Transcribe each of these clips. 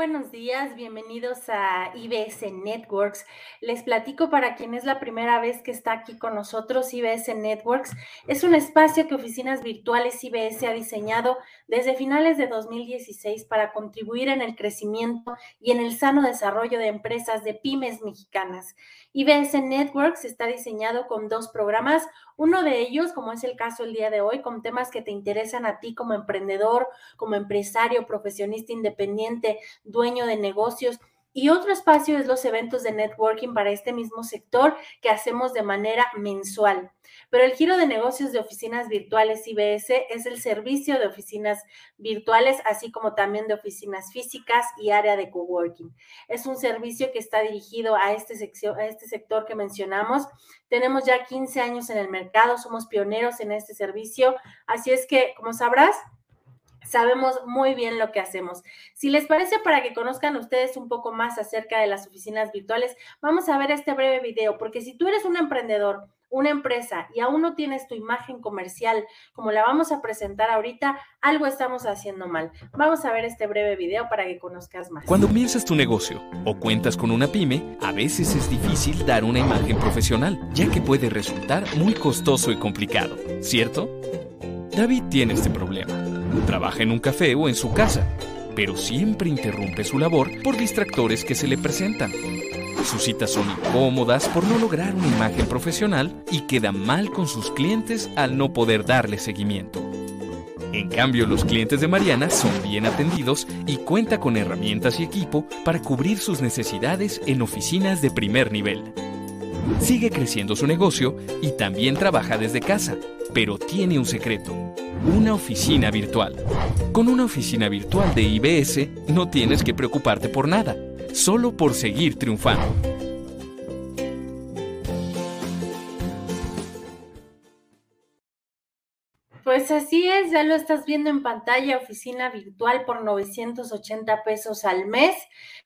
Buenos días, bienvenidos a IBS Networks. Les platico para quien es la primera vez que está aquí con nosotros, IBS Networks es un espacio que Oficinas Virtuales IBS ha diseñado desde finales de 2016 para contribuir en el crecimiento y en el sano desarrollo de empresas de pymes mexicanas. IBS Networks está diseñado con dos programas, uno de ellos, como es el caso el día de hoy, con temas que te interesan a ti como emprendedor, como empresario, profesionista independiente, dueño de negocios. Y otro espacio es los eventos de networking para este mismo sector que hacemos de manera mensual. Pero el giro de negocios de oficinas virtuales IBS es el servicio de oficinas virtuales, así como también de oficinas físicas y área de coworking. Es un servicio que está dirigido a este, a este sector que mencionamos. Tenemos ya 15 años en el mercado, somos pioneros en este servicio, así es que, como sabrás, sabemos muy bien lo que hacemos. Si les parece, para que conozcan ustedes un poco más acerca de las oficinas virtuales, vamos a ver este breve video, porque si tú eres un emprendedor, una empresa y aún no tienes tu imagen comercial como la vamos a presentar ahorita, algo estamos haciendo mal. Vamos a ver este breve video para que conozcas más. Cuando comienzas tu negocio o cuentas con una pyme, a veces es difícil dar una imagen profesional, ya que puede resultar muy costoso y complicado, ¿cierto? David tiene este problema Trabaja en un café o en su casa, pero siempre interrumpe su labor por distractores que se le presentan. Sus citas son incómodas por no lograr una imagen profesional y queda mal con sus clientes al no poder darle seguimiento. En cambio, los clientes de Mariana son bien atendidos y cuenta con herramientas y equipo para cubrir sus necesidades en oficinas de primer nivel. Sigue creciendo su negocio y también trabaja desde casa, pero tiene un secreto una oficina virtual. Con una oficina virtual de IBS no tienes que preocuparte por nada, solo por seguir triunfando. Pues así es, ya lo estás viendo en pantalla, oficina virtual por 980 pesos al mes.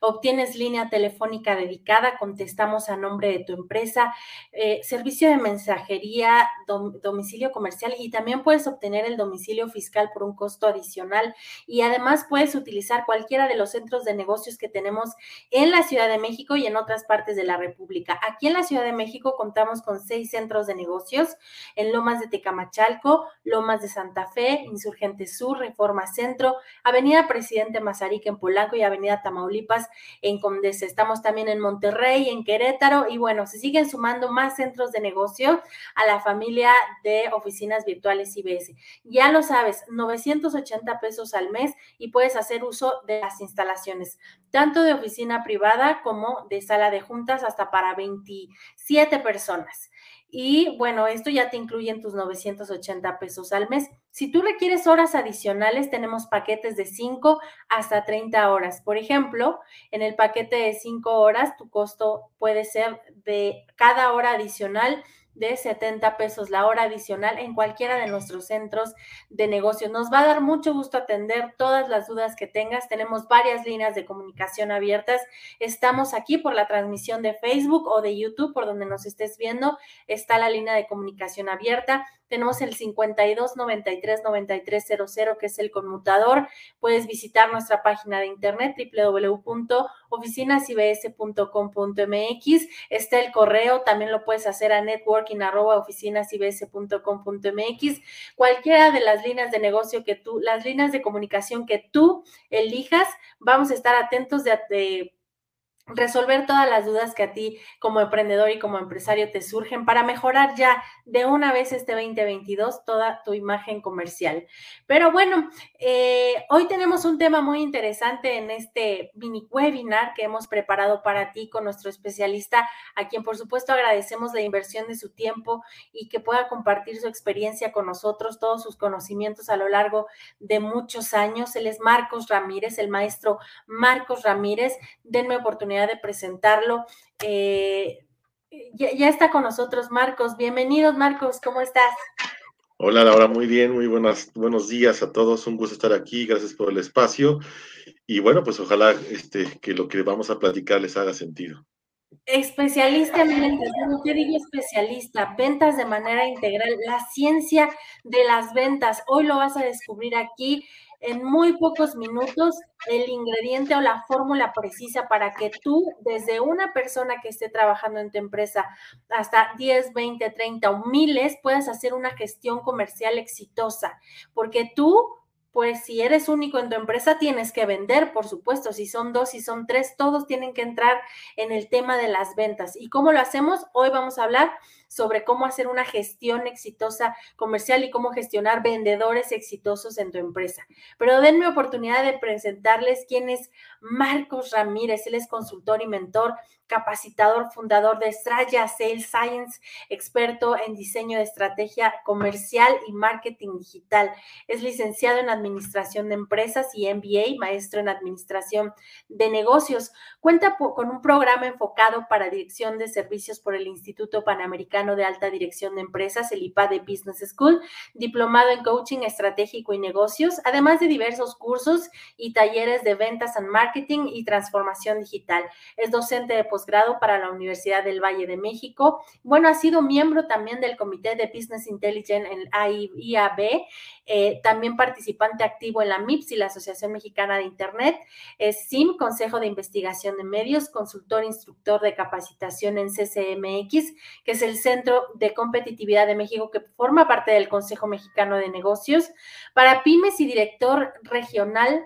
Obtienes línea telefónica dedicada, contestamos a nombre de tu empresa, eh, servicio de mensajería, domicilio comercial y también puedes obtener el domicilio fiscal por un costo adicional. Y además puedes utilizar cualquiera de los centros de negocios que tenemos en la Ciudad de México y en otras partes de la República. Aquí en la Ciudad de México contamos con seis centros de negocios en Lomas de Tecamachalco, Lomas de Santa Fe, Insurgente Sur, Reforma Centro, Avenida Presidente Mazarik en Polanco y Avenida Tamaulipas en Condesa. Estamos también en Monterrey, en Querétaro y bueno, se siguen sumando más centros de negocio a la familia de oficinas virtuales IBS. Ya lo sabes, 980 pesos al mes y puedes hacer uso de las instalaciones, tanto de oficina privada como de sala de juntas hasta para 27 personas. Y bueno, esto ya te incluye en tus 980 pesos al mes. Si tú requieres horas adicionales, tenemos paquetes de 5 hasta 30 horas. Por ejemplo, en el paquete de 5 horas, tu costo puede ser de cada hora adicional de 70 pesos la hora adicional en cualquiera de nuestros centros de negocio. Nos va a dar mucho gusto atender todas las dudas que tengas. Tenemos varias líneas de comunicación abiertas. Estamos aquí por la transmisión de Facebook o de YouTube, por donde nos estés viendo. Está la línea de comunicación abierta. Tenemos el 52 93 93 00, que es el conmutador. Puedes visitar nuestra página de internet www.oficinasibs.com.mx. Está el correo, también lo puedes hacer a networking.oficinasibs.com.mx. Cualquiera de las líneas de negocio que tú, las líneas de comunicación que tú elijas, vamos a estar atentos de, de resolver todas las dudas que a ti como emprendedor y como empresario te surgen para mejorar ya de una vez este 2022 toda tu imagen comercial. Pero bueno, eh, hoy tenemos un tema muy interesante en este mini webinar que hemos preparado para ti con nuestro especialista, a quien por supuesto agradecemos la inversión de su tiempo y que pueda compartir su experiencia con nosotros, todos sus conocimientos a lo largo de muchos años. Él es Marcos Ramírez, el maestro Marcos Ramírez. Denme oportunidad de presentarlo. Eh, ya, está con nosotros Marcos. Bienvenidos, Marcos, ¿cómo estás? Hola, Laura, muy bien, muy buenas, buenos días a todos. Un gusto estar aquí, gracias por el espacio. Y bueno, pues ojalá este, que lo que vamos a platicar les haga sentido. Especialista en ventas, ¿qué digo especialista? Ventas de manera integral, la ciencia de las ventas. Hoy lo vas a descubrir aquí en muy pocos minutos el ingrediente o la fórmula precisa para que tú, desde una persona que esté trabajando en tu empresa hasta 10, 20, 30 o miles, puedas hacer una gestión comercial exitosa, porque tú pues si eres único en tu empresa, tienes que vender, por supuesto. Si son dos, si son tres, todos tienen que entrar en el tema de las ventas. ¿Y cómo lo hacemos? Hoy vamos a hablar sobre cómo hacer una gestión exitosa comercial y cómo gestionar vendedores exitosos en tu empresa. Pero denme oportunidad de presentarles quién es Marcos Ramírez. Él es consultor y mentor, capacitador, fundador de Straya Sales Science, experto en diseño de estrategia comercial y marketing digital. Es licenciado en administración de empresas y MBA, maestro en administración de negocios. Cuenta con un programa enfocado para dirección de servicios por el Instituto Panamericano de Alta Dirección de Empresas, el IPA de Business School, diplomado en coaching estratégico y negocios, además de diversos cursos y talleres de ventas and marketing y transformación digital. Es docente de posgrado para la Universidad del Valle de México. Bueno, ha sido miembro también del Comité de Business Intelligence en IAB, eh, también participante activo en la MIPS y la Asociación Mexicana de Internet. Es SIM, Consejo de Investigación de Medios, consultor instructor de capacitación en CCMX, que es el Centro de Competitividad de México, que forma parte del Consejo Mexicano de Negocios, para pymes y director regional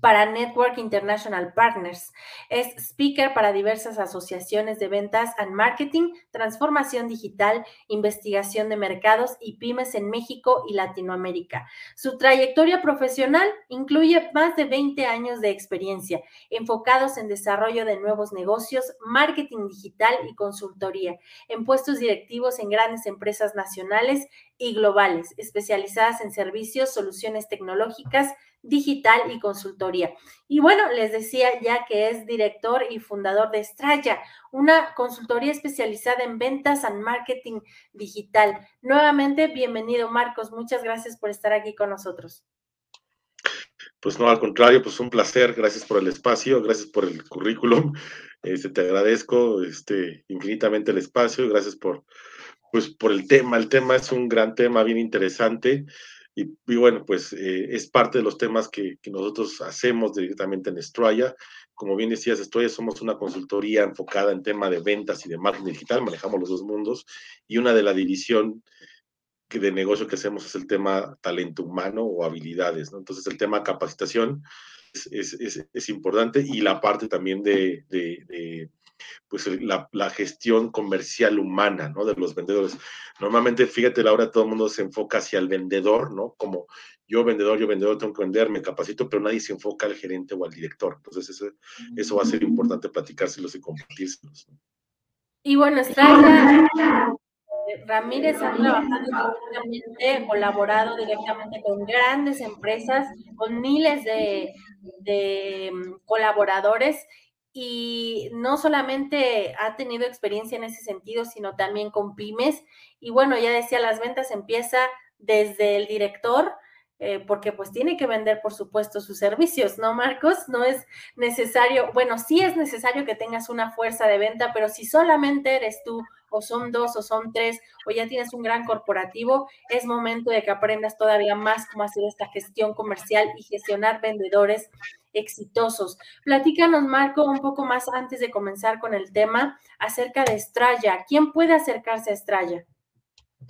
para Network International Partners. Es speaker para diversas asociaciones de ventas and marketing, transformación digital, investigación de mercados y pymes en México y Latinoamérica. Su trayectoria profesional incluye más de 20 años de experiencia enfocados en desarrollo de nuevos negocios, marketing digital y consultoría, en puestos directivos en grandes empresas nacionales y globales, especializadas en servicios, soluciones tecnológicas, digital y consultoría. Y bueno, les decía ya que es director y fundador de Straya, una consultoría especializada en ventas and marketing digital. Nuevamente, bienvenido Marcos, muchas gracias por estar aquí con nosotros. Pues no, al contrario, pues un placer, gracias por el espacio, gracias por el currículum, este, te agradezco este, infinitamente el espacio, gracias por, pues, por el tema, el tema es un gran tema, bien interesante, y, bueno, pues eh, es parte de los temas que, nosotros hacemos directamente en Estrella. Como bien decías, Estrella somos una consultoría enfocada en tema de ventas y de marketing digital, manejamos los dos mundos, y una de la división que de negocio que hacemos es el tema talento humano o habilidades. Entonces el tema capacitación es, es, es, importante y la parte también de pues la, la, gestión comercial humana, ¿no? De los vendedores. Normalmente, fíjate, Laura, todo el mundo se enfoca hacia el vendedor, ¿no? Como yo vendedor, yo vendedor, tengo que vender, me capacito, pero nadie se enfoca al gerente o al director. Entonces, eso, eso va a ser importante platicárselos y compartírselos. Y bueno, está Ramírez ha trabajado directamente, colaborado directamente con grandes empresas, con miles de, de colaboradores y no solamente ha tenido experiencia en ese sentido, sino también con pymes. Y bueno, ya decía, las ventas empieza desde el director, eh, porque pues tiene que vender, por supuesto, sus servicios, ¿no, Marcos? No es necesario, bueno, sí es necesario que tengas una fuerza de venta, pero si solamente eres tú, o son dos, o son tres, o ya tienes un gran corporativo, es momento de que aprendas todavía más cómo hacer esta gestión comercial y gestionar vendedores exitosos. Platícanos, Marco, un poco más antes de comenzar con el tema acerca de Estrella. ¿Quién puede acercarse a Estrella?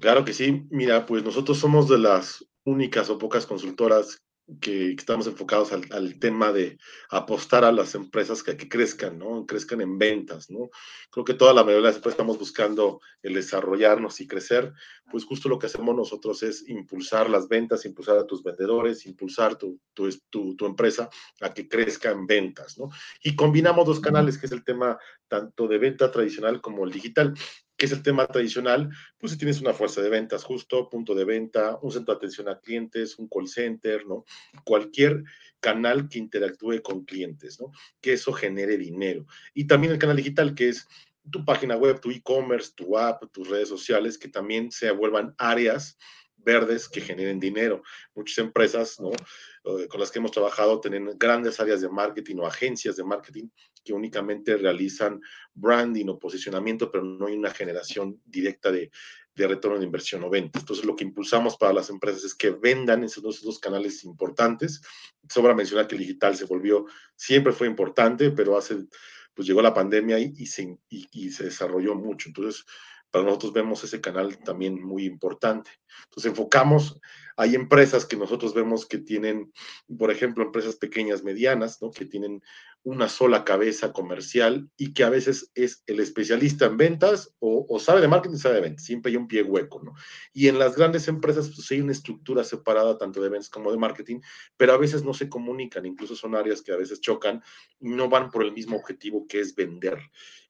Claro que sí. Mira, pues nosotros somos de las únicas o pocas consultoras que, estamos enfocados al, tema de apostar a las empresas que, que, crezcan, ¿no? Crezcan en ventas, ¿no? Creo que toda la mayoría de las empresas estamos buscando el desarrollarnos y crecer, pues justo lo que hacemos nosotros es impulsar las ventas, impulsar a tus vendedores, impulsar tu, tu, tu, tu empresa a que crezca en ventas, ¿no? Y combinamos dos canales, que es el tema tanto de venta tradicional como el digital que es el tema tradicional, pues si tienes una fuerza de ventas justo, punto de venta, un centro de atención a clientes, un call center, ¿no? Cualquier canal que interactúe con clientes, ¿no? Que eso genere dinero. Y también el canal digital, que es tu página web, tu e-commerce, tu app, tus redes sociales, que también se vuelvan áreas verdes que generen dinero. Muchas empresas, ¿no? Eh, con las que hemos trabajado tienen grandes áreas de marketing o agencias de marketing que únicamente realizan branding o posicionamiento, pero no hay una generación directa de, de retorno de inversión o venta. Entonces, lo que impulsamos para las empresas es que vendan esos dos, canales importantes. Sobra mencionar que el digital se volvió, siempre fue importante, pero hace, pues llegó la pandemia y, y, se, y, y se desarrolló mucho. Entonces, para nosotros vemos ese canal también muy importante. Entonces enfocamos, hay empresas que nosotros vemos que tienen, por ejemplo, empresas pequeñas, medianas, ¿no? que tienen una sola cabeza comercial y que a veces es el especialista en ventas o, sabe de marketing, sabe de ventas, siempre hay un pie hueco, ¿no? Y en las grandes empresas pues hay una estructura separada tanto de ventas como de marketing, pero a veces no se comunican, incluso son áreas que a veces chocan no van por el mismo objetivo que es vender.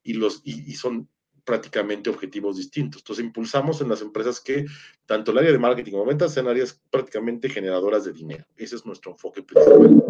Y, los, y son prácticamente objetivos distintos. Entonces, impulsamos en las empresas que tanto el área de marketing como ventas sean áreas prácticamente generadoras de dinero. Ese es nuestro enfoque principal.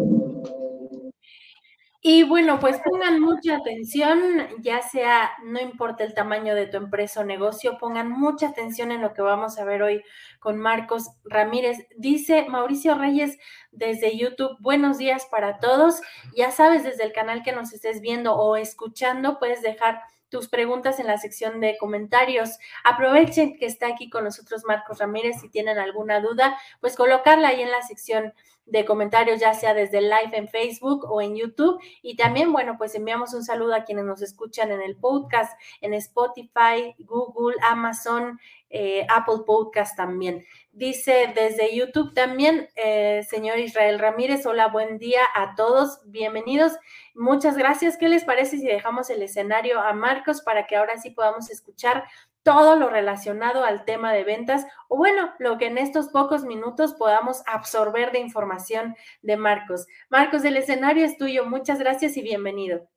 Y bueno, pues pongan mucha atención, ya sea, no importa el tamaño de tu empresa o negocio, pongan mucha atención en lo que vamos a ver hoy con Marcos Ramírez. Dice Mauricio Reyes desde YouTube, buenos días para todos. Ya sabes, desde el canal que nos estés viendo o escuchando, puedes dejar tus preguntas en la sección de comentarios. Aprovechen que está aquí con nosotros Marcos Ramírez. Si tienen alguna duda, pues colocarla ahí en la sección de comentarios, ya sea desde el live en Facebook o en YouTube. Y también, bueno, pues enviamos un saludo a quienes nos escuchan en el podcast, en Spotify, Google, Amazon, eh, Apple Podcast también. Dice desde YouTube también, eh, señor Israel Ramírez, hola, buen día a todos, bienvenidos. Muchas gracias. ¿Qué les parece si dejamos el escenario a Marcos para que ahora sí podamos escuchar todo lo relacionado al tema de ventas o bueno, lo que en estos pocos minutos podamos absorber de información de Marcos. Marcos, el escenario es tuyo. Muchas gracias y bienvenido.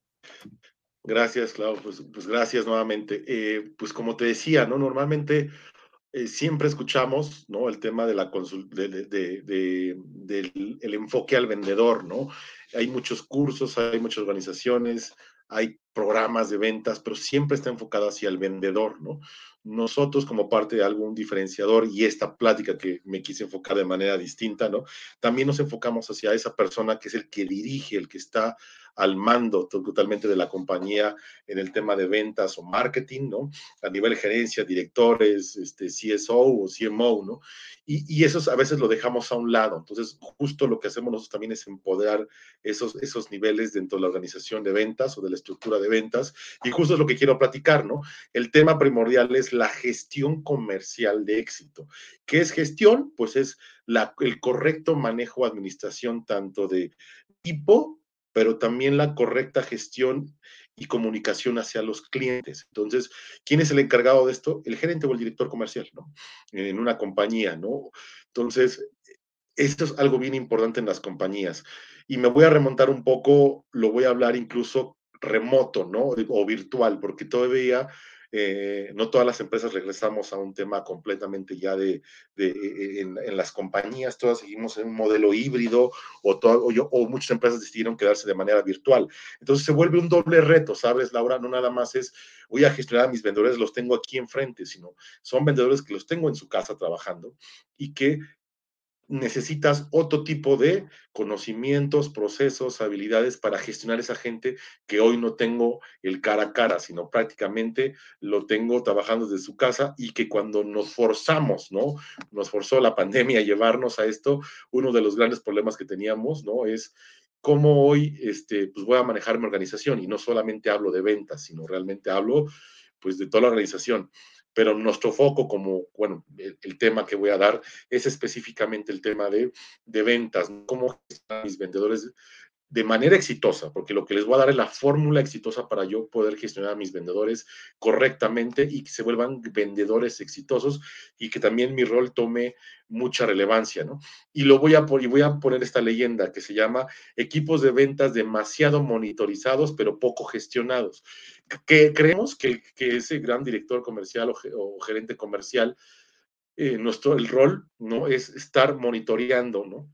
Gracias, Clau. Pues, pues gracias nuevamente. Eh, pues como te decía, ¿no? Normalmente eh, siempre escuchamos, ¿no? El tema de la de, de, de, del el enfoque al vendedor, ¿no? Hay muchos cursos, hay muchas organizaciones, hay programas de ventas, pero siempre está enfocado hacia el vendedor, ¿no? Nosotros como parte de algún diferenciador y esta plática que me quise enfocar de manera distinta, ¿no? También nos enfocamos hacia esa persona que es el que dirige, el que está al mando totalmente de la compañía en el tema de ventas o marketing, ¿no? A nivel gerencia, directores, este, CSO o CMO, ¿no? Y, y eso a veces lo dejamos a un lado. Entonces, justo lo que hacemos nosotros también es empoderar esos, esos niveles dentro de la organización de ventas o de la estructura de ventas. Y justo es lo que quiero platicar, ¿no? El tema primordial es la gestión comercial de éxito. ¿Qué es gestión? Pues es la, el correcto manejo, administración tanto de tipo pero también la correcta gestión y comunicación hacia los clientes. Entonces, ¿quién es el encargado de esto? El gerente o el director comercial, ¿no? En una compañía, ¿no? Entonces, esto es algo bien importante en las compañías. Y me voy a remontar un poco, lo voy a hablar incluso remoto, ¿no? O virtual, porque todavía eh, no todas las empresas regresamos a un tema completamente ya de, de eh, en, en, las compañías, todas seguimos en un modelo híbrido o, todo, yo, o, muchas empresas decidieron quedarse de manera virtual. Entonces se vuelve un doble reto, ¿sabes, Laura? No nada más es voy a gestionar a mis vendedores, los tengo aquí enfrente, sino son vendedores que los tengo en su casa trabajando y que necesitas otro tipo de conocimientos, procesos, habilidades para gestionar esa gente que hoy no tengo el cara a cara, sino prácticamente lo tengo trabajando desde su casa y que cuando nos forzamos, ¿no? Nos forzó la pandemia a llevarnos a esto, uno de los grandes problemas que teníamos, ¿no? Es cómo hoy, este, pues voy a manejar mi organización y no solamente hablo de ventas, sino realmente hablo, pues, de toda la organización pero nuestro foco como, bueno, el, tema que voy a dar es específicamente el tema de, de ventas, cómo mis vendedores de manera exitosa, porque lo que les voy a dar es la fórmula exitosa para yo poder gestionar a mis vendedores correctamente y que se vuelvan vendedores exitosos y que también mi rol tome mucha relevancia, ¿no? Y lo voy a, y voy a poner esta leyenda que se llama equipos de ventas demasiado monitorizados pero poco gestionados. Que creemos que, que ese gran director comercial o, gerente comercial, eh, nuestro, el rol, ¿no? Es estar monitoreando, ¿no?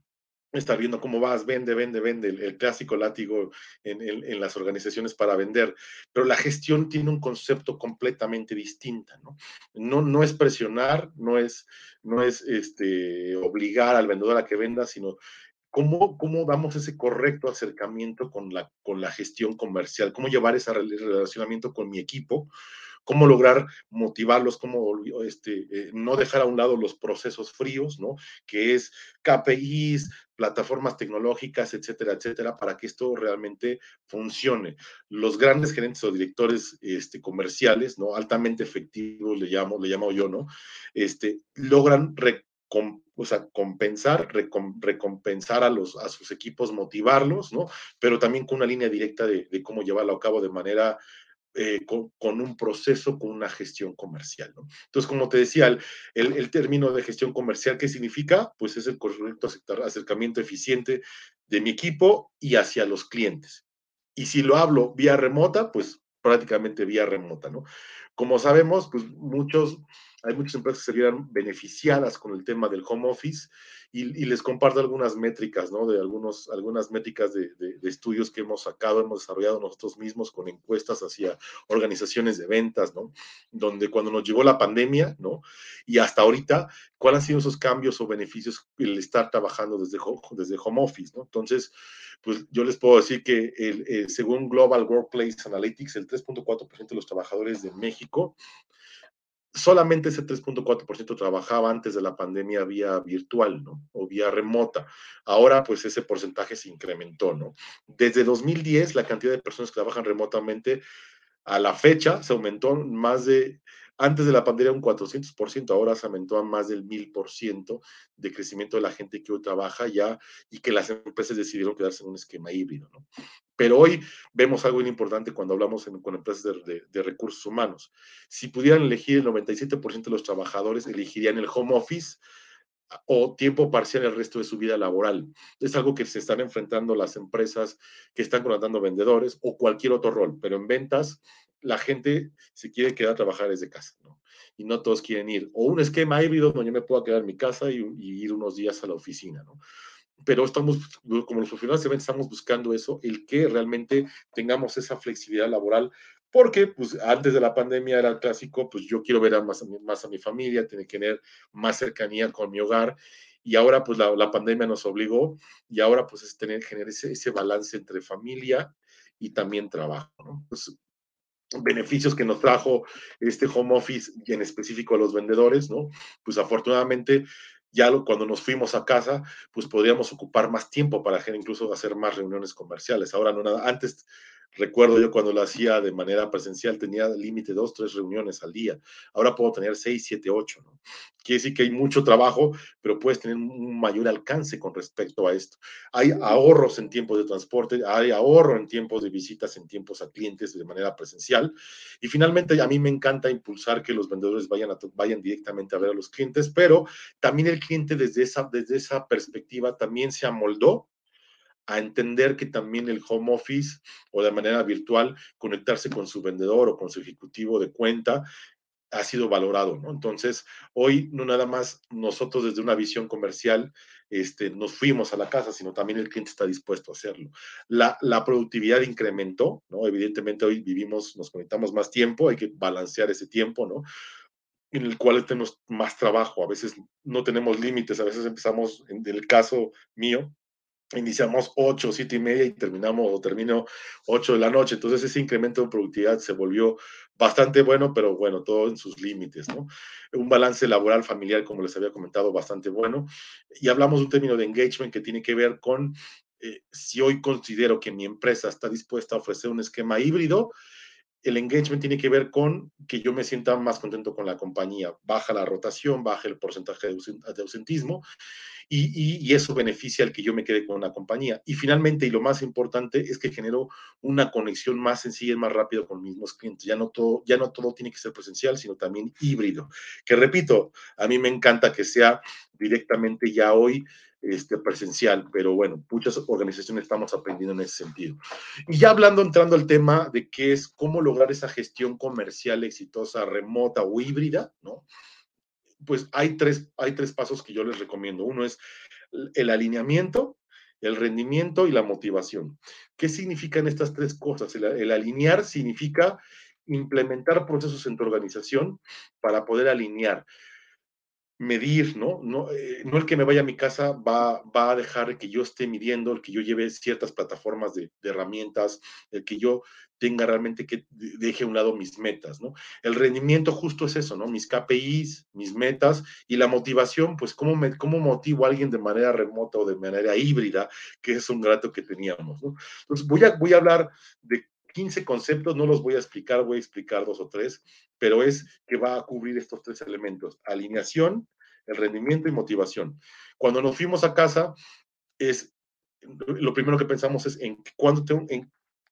Estar viendo cómo vas, vende, vende, vende, el, clásico látigo en, en, en, las organizaciones para vender, pero la gestión tiene un concepto completamente distinto, ¿no? No, no es presionar, no es, no es este, obligar al vendedor a que venda, sino cómo, cómo damos ese correcto acercamiento con la, con la gestión comercial, cómo llevar ese relacionamiento con mi equipo, cómo lograr motivarlos, cómo este, eh, no dejar a un lado los procesos fríos, ¿no? Que es KPIs, plataformas tecnológicas, etcétera, etcétera, para que esto realmente funcione. Los grandes gerentes o directores este, comerciales, ¿no? Altamente efectivos, le llamo, le llamo yo, ¿no? Este, logran compensar, recompensar a, los, a sus equipos, motivarlos, ¿no? Pero también con una línea directa de, cómo llevarlo a cabo de manera eh, con, un proceso, con una gestión comercial. Entonces, como te decía, el, el, término de gestión comercial, ¿qué significa? Pues es el correcto acercamiento eficiente de mi equipo y hacia los clientes. Y si lo hablo vía remota, pues prácticamente vía remota, ¿no? Como sabemos, pues muchos hay muchas empresas que se vieron beneficiadas con el tema del home office y, les comparto algunas métricas, ¿no? De algunos, algunas métricas de, estudios que hemos sacado, hemos desarrollado nosotros mismos con encuestas hacia organizaciones de ventas, ¿no? Donde cuando nos llegó la pandemia, ¿no? Y hasta ahorita, ¿cuáles han sido esos cambios o beneficios el estar trabajando desde, desde home office, ¿no? Entonces, pues yo les puedo decir que el, eh, según Global Workplace Analytics, el 3.4% de los trabajadores de México solamente ese 3.4% trabajaba antes de la pandemia vía virtual, ¿no? O vía remota. Ahora, pues ese porcentaje se incrementó, ¿no? Desde 2010, la cantidad de personas que trabajan remotamente a la fecha se aumentó más de, antes de la pandemia un 400%, ahora se aumentó a más del 1000% de crecimiento de la gente que hoy trabaja ya y que las empresas decidieron quedarse en un esquema híbrido, ¿no? Pero hoy vemos algo importante cuando hablamos con empresas de, recursos humanos. Si pudieran elegir el 97% de los trabajadores, elegirían el home office o tiempo parcial el resto de su vida laboral. Es algo que se están enfrentando las empresas que están contratando vendedores o cualquier otro rol, pero en ventas la gente se quiere quedar a trabajar desde casa, ¿no? Y no todos quieren ir. O un esquema híbrido donde yo me pueda quedar en mi casa y, y ir unos días a la oficina, ¿no? pero estamos, como los profesionales estamos buscando eso, el que realmente tengamos esa flexibilidad laboral, porque pues antes de la pandemia era clásico, pues yo quiero ver a más, más a mi familia, tener que tener más cercanía con mi hogar, y ahora pues la, la pandemia nos obligó, y ahora pues es tener, generar ese, ese balance entre familia y también trabajo, ¿no? Pues, beneficios que nos trajo este home office y en específico a los vendedores, ¿no? Pues afortunadamente ya cuando nos fuimos a casa, pues podríamos ocupar más tiempo para incluso hacer más reuniones comerciales. Ahora no nada, antes recuerdo yo cuando lo hacía de manera presencial tenía límite dos, tres reuniones al día. Ahora puedo tener seis, siete, ocho, ¿no? Quiere decir que hay mucho trabajo, pero puedes tener un mayor alcance con respecto a esto. Hay ahorros en tiempos de transporte, hay ahorro en tiempos de visitas, en tiempos a clientes de manera presencial. Y finalmente, a mí me encanta impulsar que los vendedores vayan, vayan directamente a ver a los clientes, pero también el cliente desde esa, desde esa perspectiva también se amoldó a entender que también el home office o de manera virtual conectarse con su vendedor o con su ejecutivo de cuenta ha sido valorado, ¿no? Entonces, hoy no nada más nosotros desde una visión comercial este, nos fuimos a la casa, sino también el cliente está dispuesto a hacerlo. La, la productividad incrementó, ¿no? Evidentemente hoy vivimos, nos conectamos más tiempo, hay que balancear ese tiempo, ¿no? en el cual tenemos más trabajo, a veces no tenemos límites, a veces empezamos, en el caso mío, iniciamos 8, 7 y media y terminamos o termino 8 de la noche. Entonces ese incremento de productividad se volvió bastante bueno, pero bueno, todo en sus límites, ¿no? Un balance laboral familiar, como les había comentado, bastante bueno. Y hablamos de un término de engagement que tiene que ver con eh, si hoy considero que mi empresa está dispuesta a ofrecer un esquema híbrido, el engagement tiene que ver con que yo me sienta más contento con la compañía. Baja la rotación, baja el porcentaje de ausentismo y, eso beneficia al que yo me quede con una compañía. Y finalmente, y lo más importante, es que genero una conexión más sencilla y más rápida con los mismos clientes. Ya no, todo, ya no todo tiene que ser presencial, sino también híbrido. Que repito, a mí me encanta que sea directamente ya hoy este, presencial, pero bueno, muchas organizaciones estamos aprendiendo en ese sentido. Y ya hablando, entrando al tema de qué es cómo lograr esa gestión comercial exitosa, remota o híbrida, ¿no? Pues hay tres, hay tres pasos que yo les recomiendo. Uno es el alineamiento, el rendimiento y la motivación. ¿Qué significan estas tres cosas? el alinear significa implementar procesos en tu organización para poder alinear medir, ¿no? No, eh, no el que me vaya a mi casa va, va a dejar que yo esté midiendo, el que yo lleve ciertas plataformas de, de, herramientas, el que yo tenga realmente que deje a un lado mis metas, ¿no? El rendimiento justo es eso, ¿no? Mis KPIs, mis metas y la motivación, pues cómo, me, cómo motivo a alguien de manera remota o de manera híbrida, que es un grato que teníamos, ¿no? Entonces voy a, voy a hablar de 15 conceptos, no los voy a explicar, voy a explicar dos o tres, pero es que va a cubrir estos tres elementos, alineación, el rendimiento y motivación. Cuando nos fuimos a casa, es lo primero que pensamos es en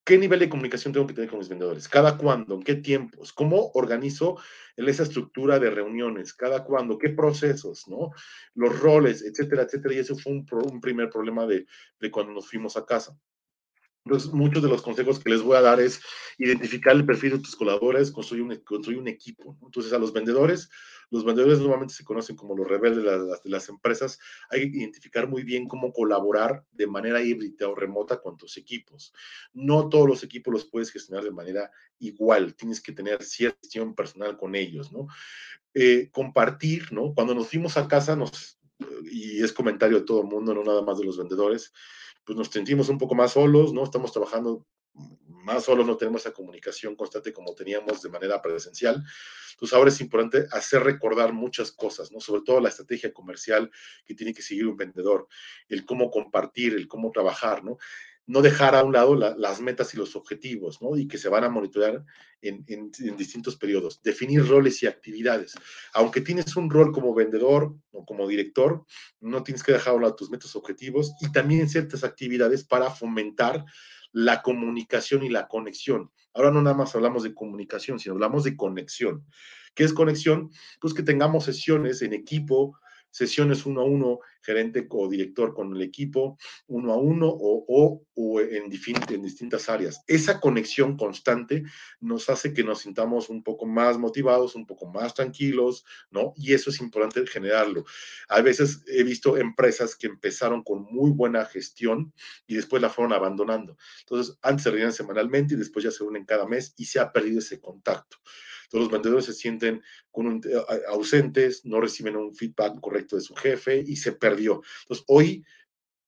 qué nivel de comunicación tengo que tener con mis vendedores, cada cuándo, en qué tiempos, cómo organizo esa estructura de reuniones, cada cuándo, qué procesos, ¿no? Los roles, etcétera, etcétera. Y eso fue un, primer problema de cuando nos fuimos a casa. Entonces, muchos de los consejos que les voy a dar es identificar el perfil de tus colaboradores, construir un, construir un equipo. Entonces, a los vendedores, los vendedores normalmente se conocen como los rebeldes de las, de las, empresas. Hay que identificar muy bien cómo colaborar de manera híbrida o remota con tus equipos. No todos los equipos los puedes gestionar de manera igual. Tienes que tener cierta gestión personal con ellos, ¿no? Eh, compartir, ¿no? Cuando nos fuimos a casa, nos, y es comentario de todo el mundo, no nada más de los vendedores, pues nos sentimos un poco más solos, ¿no? Estamos trabajando más solos, no tenemos esa comunicación constante como teníamos de manera presencial. Entonces ahora es importante hacer recordar muchas cosas, ¿no? Sobre todo la estrategia comercial que tiene que seguir un vendedor, el cómo compartir, el cómo trabajar, ¿no? No dejar a un lado la, las metas y los objetivos, ¿no? Y que se van a monitorear en, distintos periodos. Definir roles y actividades. Aunque tienes un rol como vendedor o como director, no tienes que dejar a un lado tus metas objetivos y también ciertas actividades para fomentar la comunicación y la conexión. Ahora no nada más hablamos de comunicación, sino hablamos de conexión. ¿Qué es conexión? Pues que tengamos sesiones en equipo, sesiones uno a uno, gerente o director con el equipo, uno a uno o, o, o en, en, distintas áreas. Esa conexión constante nos hace que nos sintamos un poco más motivados, un poco más tranquilos, ¿no? Y eso es importante generarlo. A veces he visto empresas que empezaron con muy buena gestión y después la fueron abandonando. Entonces, antes se reunían semanalmente y después ya se unen cada mes y se ha perdido ese contacto los vendedores se sienten con un, ausentes, no reciben un feedback correcto de su jefe y se perdió. Entonces, hoy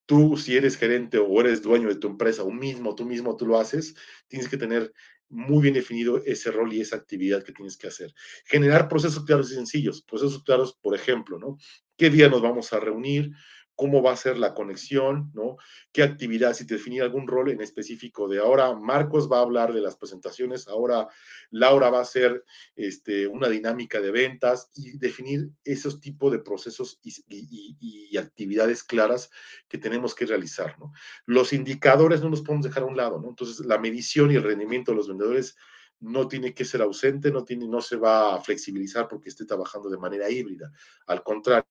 tú, si eres gerente o eres dueño de tu empresa, o mismo, tú mismo tú lo haces, tienes que tener muy bien definido ese rol y esa actividad que tienes que hacer. Generar procesos claros y sencillos. Procesos claros, por ejemplo, ¿no? ¿Qué día nos vamos a reunir? Cómo va a ser la conexión, ¿no? ¿Qué actividad? Si te definir algún rol en específico de ahora, Marcos va a hablar de las presentaciones, ahora Laura va a hacer este, una dinámica de ventas y definir esos tipos de procesos y, actividades claras que tenemos que realizar, ¿no? Los indicadores no los podemos dejar a un lado, ¿no? Entonces, la medición y el rendimiento de los vendedores no tiene que ser ausente, no, tiene, no se va a flexibilizar porque esté trabajando de manera híbrida. Al contrario,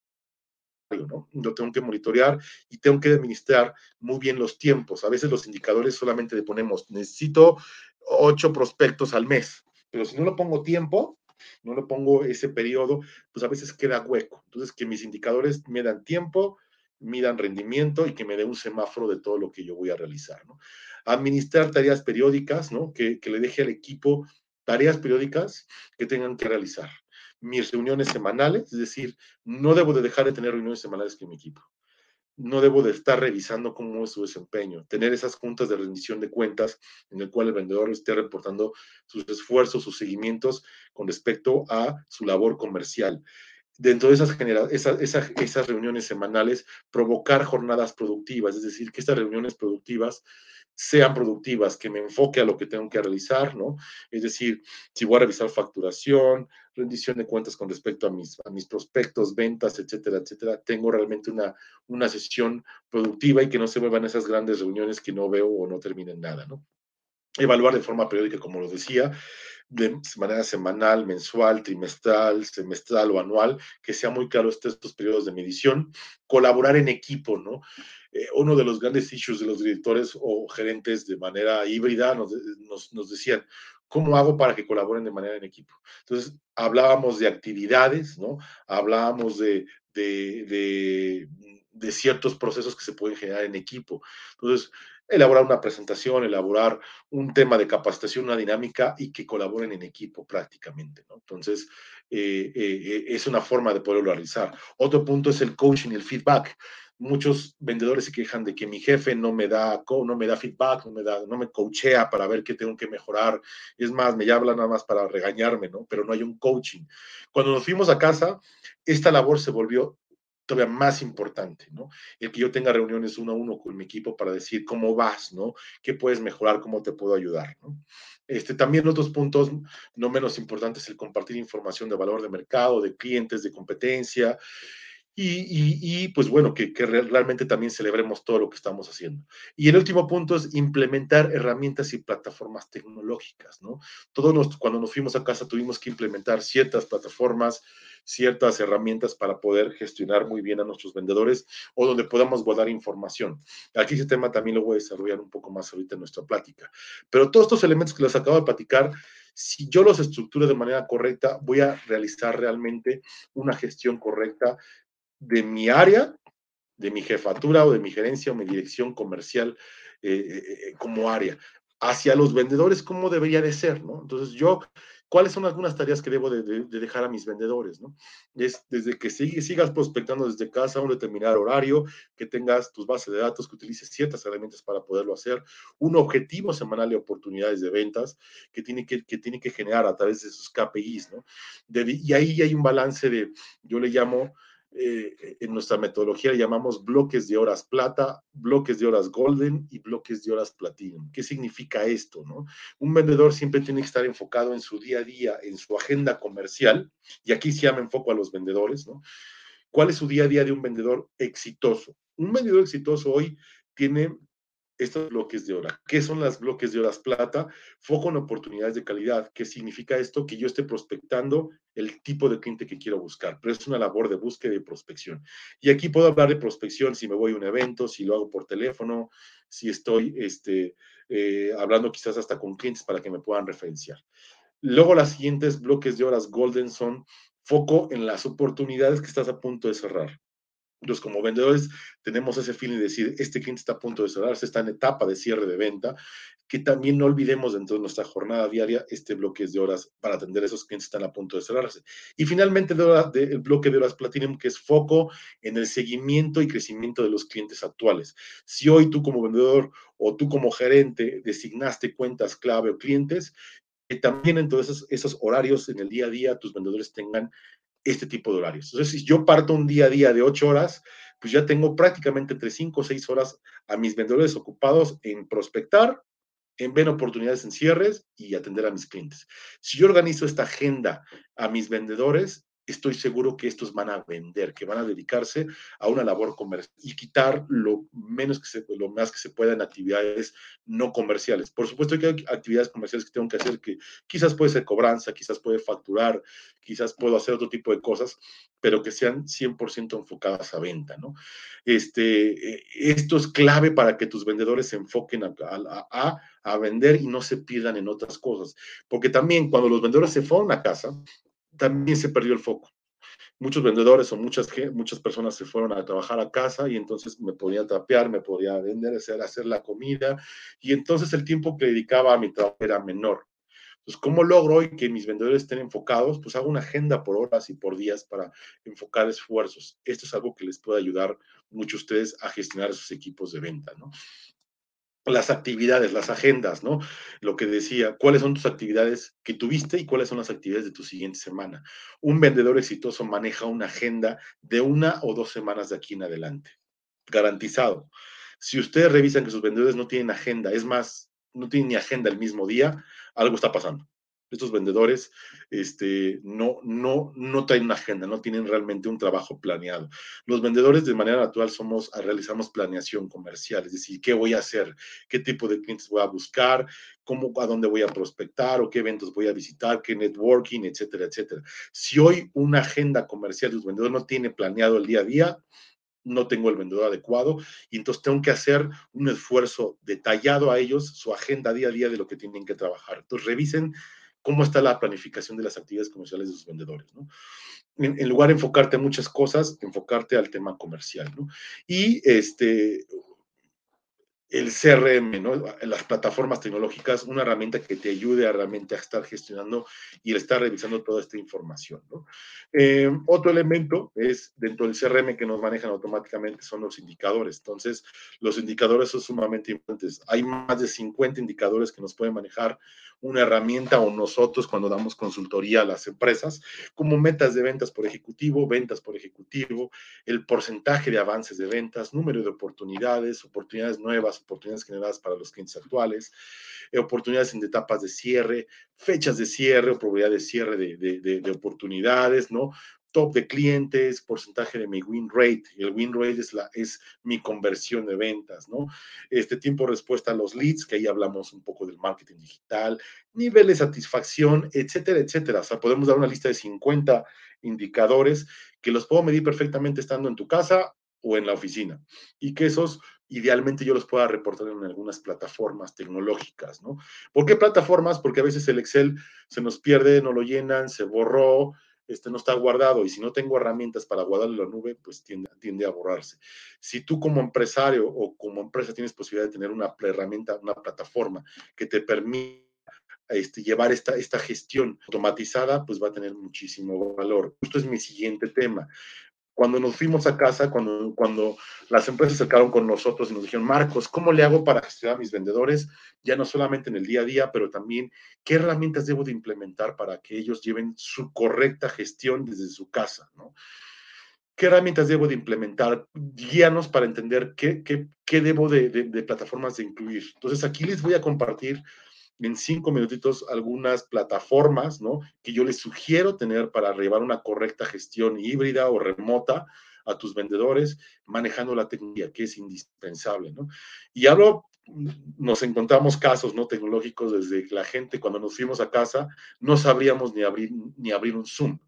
¿no? Lo tengo que monitorear y tengo que administrar muy bien los tiempos. A veces los indicadores solamente le ponemos, necesito ocho prospectos al mes, pero si no lo pongo tiempo, no lo pongo ese periodo, pues a veces queda hueco. Entonces, que mis indicadores me dan tiempo, midan rendimiento y que me dé un semáforo de todo lo que yo voy a realizar. Administrar tareas periódicas, ¿no? Que, que le deje al equipo tareas periódicas que tengan que realizar mis reuniones semanales, es decir, no debo de dejar de tener reuniones semanales con mi equipo. No debo de estar revisando cómo es su desempeño, tener esas juntas de rendición de cuentas en el cual el vendedor esté reportando sus esfuerzos, sus seguimientos con respecto a su labor comercial dentro de esas, esas, esas, esas, reuniones semanales, provocar jornadas productivas, es decir, que estas reuniones productivas sean productivas, que me enfoque a lo que tengo que realizar, ¿no? Es decir, si voy a revisar facturación, rendición de cuentas con respecto a mis, a mis prospectos, ventas, etcétera, etcétera, tengo realmente una, una sesión productiva y que no se vuelvan esas grandes reuniones que no veo o no terminen nada, ¿no? Evaluar de forma periódica, como lo decía, de manera semanal, mensual, trimestral, semestral o anual, que sea muy claro estos, estos periodos de medición, colaborar en equipo, ¿no? Eh, uno de los grandes issues de los directores o gerentes de manera híbrida nos, nos decían, ¿cómo hago para que colaboren de manera en equipo? Entonces, hablábamos de actividades, ¿no? Hablábamos de, de, de, de ciertos procesos que se pueden generar en equipo. Entonces, elaborar una presentación, elaborar un tema de capacitación, una dinámica y que colaboren en equipo prácticamente. ¿no? Entonces, eh, eh, es una forma de poderlo realizar. Otro punto es el coaching y el feedback. Muchos vendedores se quejan de que mi jefe no me da, no me da feedback, no me, da, no me coachea para ver qué tengo que mejorar. Es más, me habla nada más para regañarme, ¿no? Pero no hay un coaching. Cuando nos fuimos a casa, esta labor se volvió todavía más importante, ¿no? El que yo tenga reuniones uno a uno con mi equipo para decir cómo vas, ¿no? ¿Qué puedes mejorar? ¿Cómo te puedo ayudar? ¿no? Este, también otros puntos no menos importantes, el compartir información de valor de mercado, de clientes, de competencia, y, pues bueno, que, realmente también celebremos todo lo que estamos haciendo. Y el último punto es implementar herramientas y plataformas tecnológicas, ¿no? Todos cuando nos fuimos a casa tuvimos que implementar ciertas plataformas, ciertas herramientas para poder gestionar muy bien a nuestros vendedores o donde podamos guardar información. Aquí ese tema también lo voy a desarrollar un poco más ahorita en nuestra plática. Pero todos estos elementos que les acabo de platicar, si yo los estructuro de manera correcta, voy a realizar realmente una gestión correcta de mi área, de mi jefatura o de mi gerencia o mi dirección comercial eh, eh, eh, como área, hacia los vendedores, ¿cómo debería de ser? ¿no? Entonces yo, ¿cuáles son algunas tareas que debo de, dejar a mis vendedores? ¿no? Es desde que sigas prospectando desde casa a un determinado horario, que tengas tus bases de datos, que utilices ciertas herramientas para poderlo hacer, un objetivo semanal de oportunidades de ventas que tiene que, tiene que generar a través de sus KPIs, ¿no? y ahí hay un balance de, yo le llamo eh, en nuestra metodología le llamamos bloques de horas plata, bloques de horas golden y bloques de horas platinum. ¿Qué significa esto? No? Un vendedor siempre tiene que estar enfocado en su día a día, en su agenda comercial, y aquí se llama enfoco a los vendedores. ¿no? ¿Cuál es su día a día de un vendedor exitoso? Un vendedor exitoso hoy tiene estos bloques de hora. ¿Qué son las bloques de horas plata? Foco en oportunidades de calidad. ¿Qué significa esto? Que yo esté prospectando el tipo de cliente que quiero buscar, pero es una labor de búsqueda y prospección. Y aquí puedo hablar de prospección si me voy a un evento, si lo hago por teléfono, si estoy este, eh, hablando quizás hasta con clientes para que me puedan referenciar. Luego, las siguientes bloques de horas golden son foco en las oportunidades que estás a punto de cerrar. Entonces, como vendedores, tenemos ese feeling de decir, este cliente está a punto de cerrarse, está en etapa de cierre de venta, que también no olvidemos dentro de nuestra jornada diaria este bloque de horas para atender a esos clientes que están a punto de cerrarse. Y finalmente, el bloque de horas Platinum, que es foco en el seguimiento y crecimiento de los clientes actuales. Si hoy tú como vendedor o tú como gerente designaste cuentas clave o clientes, que también en esos, esos horarios en el día a día tus vendedores tengan este tipo de horarios. Entonces, si yo parto un día a día de ocho horas, pues ya tengo prácticamente entre cinco o seis horas a mis vendedores ocupados en prospectar, en ver oportunidades en cierres y atender a mis clientes. Si yo organizo esta agenda a mis vendedores, estoy seguro que estos van a vender, que van a dedicarse a una labor comercial y quitar lo menos que se, lo más que se pueda en actividades no comerciales. Por supuesto que hay actividades comerciales que tengo que hacer que quizás puede ser cobranza, quizás puede facturar, quizás puedo hacer otro tipo de cosas, pero que sean 100% enfocadas a venta, ¿no? Este, eh, esto es clave para que tus vendedores se enfoquen a, a, a vender y no se pierdan en otras cosas. Porque también cuando los vendedores se fueron a casa, también se perdió el foco. Muchos vendedores o muchas, muchas personas se fueron a trabajar a casa y entonces me podía trapear, me podía vender, hacer, hacer la comida y entonces el tiempo que dedicaba a mi trabajo era menor. Entonces, ¿cómo logro hoy que mis vendedores estén enfocados? Pues hago una agenda por horas y por días para enfocar esfuerzos. Esto es algo que les puede ayudar mucho a ustedes a gestionar sus equipos de venta, ¿no? Las actividades, las agendas, ¿no? Lo que decía, cuáles son tus actividades que tuviste y cuáles son las actividades de tu siguiente semana. Un vendedor exitoso maneja una agenda de una o dos semanas de aquí en adelante, garantizado. Si ustedes revisan que sus vendedores no tienen agenda, es más, no tienen ni agenda el mismo día, algo está pasando estos vendedores este, no, no, no traen una agenda, no tienen realmente un trabajo planeado. Los vendedores de manera natural somos, realizamos planeación comercial, es decir, qué voy a hacer, qué tipo de clientes voy a buscar, cómo, a dónde voy a prospectar o qué eventos voy a visitar, qué networking, etcétera, etcétera. Si hoy una agenda comercial de los vendedores no tiene planeado el día a día, no tengo el vendedor adecuado y entonces tengo que hacer un esfuerzo detallado a ellos, su agenda día a día de lo que tienen que trabajar. Entonces revisen cómo está la planificación de las actividades comerciales de sus vendedores, ¿no? En, lugar de enfocarte en muchas cosas, enfocarte al tema comercial, ¿no? Y este, el CRM, ¿no? las plataformas tecnológicas, una herramienta que te ayude a realmente a estar gestionando y estar revisando toda esta información. ¿no? Eh, otro elemento es dentro del CRM que nos manejan automáticamente son los indicadores. Entonces, los indicadores son sumamente importantes. Hay más de 50 indicadores que nos pueden manejar una herramienta o nosotros cuando damos consultoría a las empresas, como metas de ventas por ejecutivo, ventas por ejecutivo, el porcentaje de avances de ventas, número de oportunidades, oportunidades nuevas, oportunidades generadas para los clientes actuales, eh, oportunidades en etapas de cierre, fechas de cierre o probabilidad de cierre de, de oportunidades, ¿no? top de clientes, porcentaje de mi win rate. El win rate es, la, es mi conversión de ventas, ¿no? Este tiempo de respuesta a los leads, que ahí hablamos un poco del marketing digital, nivel de satisfacción, etcétera, etcétera. O sea, podemos dar una lista de 50 indicadores que los puedo medir perfectamente estando en tu casa o en la oficina. Y que esos idealmente yo los pueda reportar en algunas plataformas tecnológicas, ¿no? ¿Por qué plataformas? Porque a veces el Excel se nos pierde, no lo llenan, se borró, este no está guardado y si no tengo herramientas para guardarlo en la nube, pues tiende, a borrarse. Si tú como empresario o como empresa tienes posibilidad de tener una herramienta, una plataforma que te permita este, llevar esta, esta gestión automatizada, pues va a tener muchísimo valor. Esto es mi siguiente tema cuando nos fuimos a casa, cuando, cuando las empresas se acercaron con nosotros y nos dijeron, Marcos, ¿cómo le hago para gestionar a mis vendedores? Ya no solamente en el día a día, pero también qué herramientas debo de implementar para que ellos lleven su correcta gestión desde su casa, ¿no? ¿Qué herramientas debo de implementar? Guíanos para entender qué, qué, qué debo de, de, de plataformas de incluir. Entonces, aquí les voy a compartir en cinco minutitos algunas plataformas, ¿no? Que yo les sugiero tener para llevar una correcta gestión híbrida o remota a tus vendedores, manejando la tecnología, que es indispensable, ¿no? Y hablo, nos encontramos casos, ¿no? Tecnológicos desde que la gente, cuando nos fuimos a casa, no sabríamos ni abrir, ni abrir un Zoom,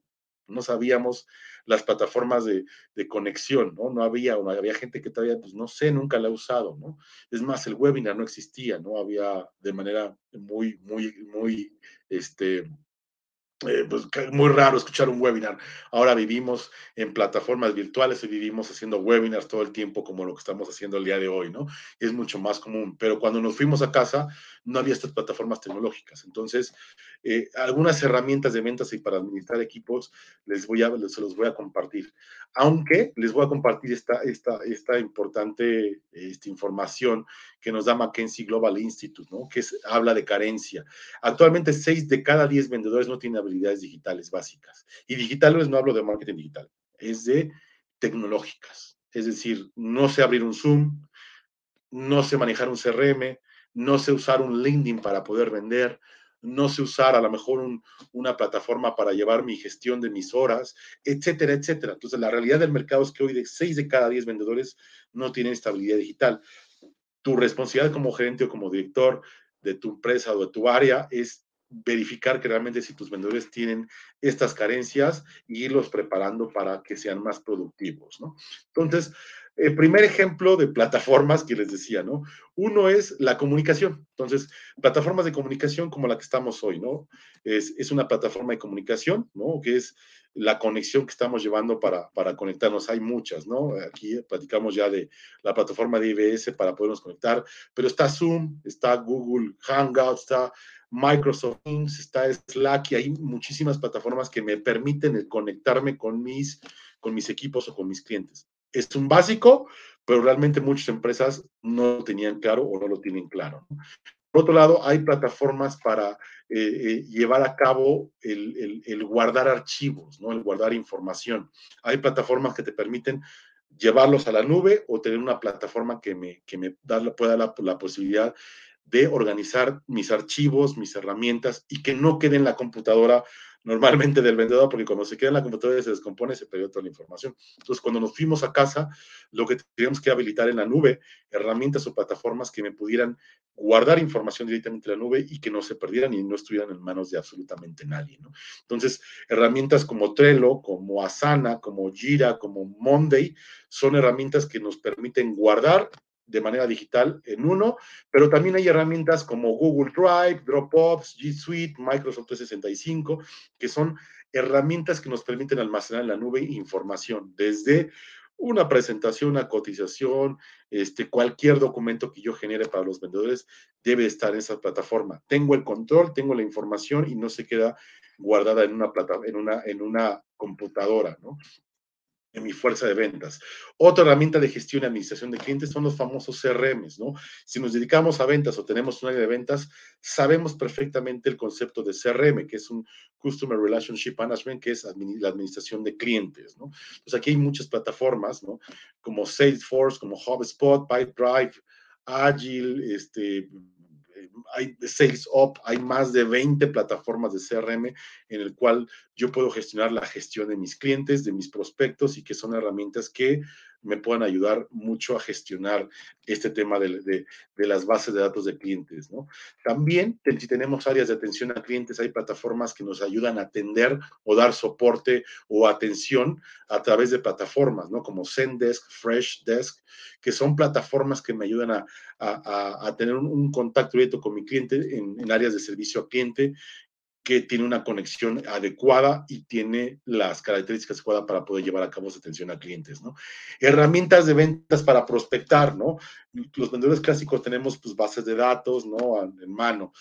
no sabíamos las plataformas de, conexión, ¿no? No había, no había gente que todavía, pues no sé, nunca la ha usado, ¿no? Es más, el webinar no existía, ¿no? Había de manera muy, muy, muy, este, eh, pues, muy raro escuchar un webinar. Ahora vivimos en plataformas virtuales y vivimos haciendo webinars todo el tiempo como lo que estamos haciendo el día de hoy, ¿no? Es mucho más común. Pero cuando nos fuimos a casa, no había estas plataformas tecnológicas. Entonces, eh, algunas herramientas de ventas y para administrar equipos les voy a, se los voy a compartir. Aunque les voy a compartir esta, esta, esta importante esta información que nos da McKinsey Global Institute, ¿no? Que es, habla de carencia. Actualmente, 6 de cada 10 vendedores no tienen habilidades digitales básicas. Y digitales no hablo de marketing digital, es de tecnológicas. Es decir, no sé abrir un Zoom, no sé manejar un CRM, no sé usar un LinkedIn para poder vender, no sé usar a lo mejor una plataforma para llevar mi gestión de mis horas, etcétera, etcétera. Entonces, la realidad del mercado es que hoy de 6 de cada 10 vendedores no tienen estabilidad digital. Tu responsabilidad como gerente o como director de tu empresa o de tu área es verificar que realmente si tus vendedores tienen estas carencias y irlos preparando para que sean más productivos, ¿no? Entonces, el primer ejemplo de plataformas que les decía, ¿no? Uno es la comunicación. Entonces, plataformas de comunicación como la que estamos hoy, ¿no? Es, una plataforma de comunicación, ¿no? Que es la conexión que estamos llevando para, para conectarnos. Hay muchas, ¿no? Aquí platicamos ya de la plataforma de IBS para podernos conectar, pero está Zoom, está Google Hangout, está Microsoft Teams, está Slack y hay muchísimas plataformas que me permiten conectarme con mis, con mis equipos o con mis clientes es un básico, pero realmente muchas empresas no lo tenían claro o no lo tienen claro. Por otro lado, hay plataformas para eh, eh, llevar a cabo el, guardar archivos, ¿no? el guardar información. Hay plataformas que te permiten llevarlos a la nube o tener una plataforma que me, que me da, pueda dar la, la posibilidad de organizar mis archivos, mis herramientas y que no quede en la computadora normalmente del vendedor, porque cuando se queda en la computadora se descompone, se perdió toda la información. Entonces, cuando nos fuimos a casa, lo que teníamos que habilitar en la nube, herramientas o plataformas que me pudieran guardar información directamente en la nube y que no se perdieran y no estuvieran en manos de absolutamente nadie. Entonces, herramientas como Trello, como Asana, como Jira, como Monday, son herramientas que nos permiten guardar de manera digital en uno, pero también hay herramientas como Google Drive, Dropbox, G Suite, Microsoft 365, que son herramientas que nos permiten almacenar en la nube información, desde una presentación, una cotización, este, cualquier documento que yo genere para los vendedores debe estar en esa plataforma. Tengo el control, tengo la información y no se queda guardada en una, plata, en una, en una computadora, ¿no? En mi fuerza de ventas. Otra herramienta de gestión y administración de clientes son los famosos CRMs, ¿no? Si nos dedicamos a ventas o tenemos un área de ventas, sabemos perfectamente el concepto de CRM, que es un Customer Relationship Management, que es la administración de clientes, ¿no? Pues aquí hay muchas plataformas, ¿no? Como Salesforce, como HubSpot, Pipedrive, Agile, este, hay Sales Up, hay más de 20 plataformas de CRM en el cual yo puedo gestionar la gestión de mis clientes, de mis prospectos y que son herramientas que me puedan ayudar mucho a gestionar este tema de, las bases de datos de clientes, ¿no? También, si tenemos áreas de atención a clientes, hay plataformas que nos ayudan a atender o dar soporte o atención a través de plataformas, ¿no? Como Zendesk, Freshdesk, que son plataformas que me ayudan a, tener un, contacto directo con mi cliente en, en áreas de servicio a cliente que tiene una conexión adecuada y tiene las características adecuadas para poder llevar a cabo esa atención a clientes, ¿no? Herramientas de ventas para prospectar, ¿no? Los vendedores clásicos tenemos pues bases de datos, ¿no? En mano.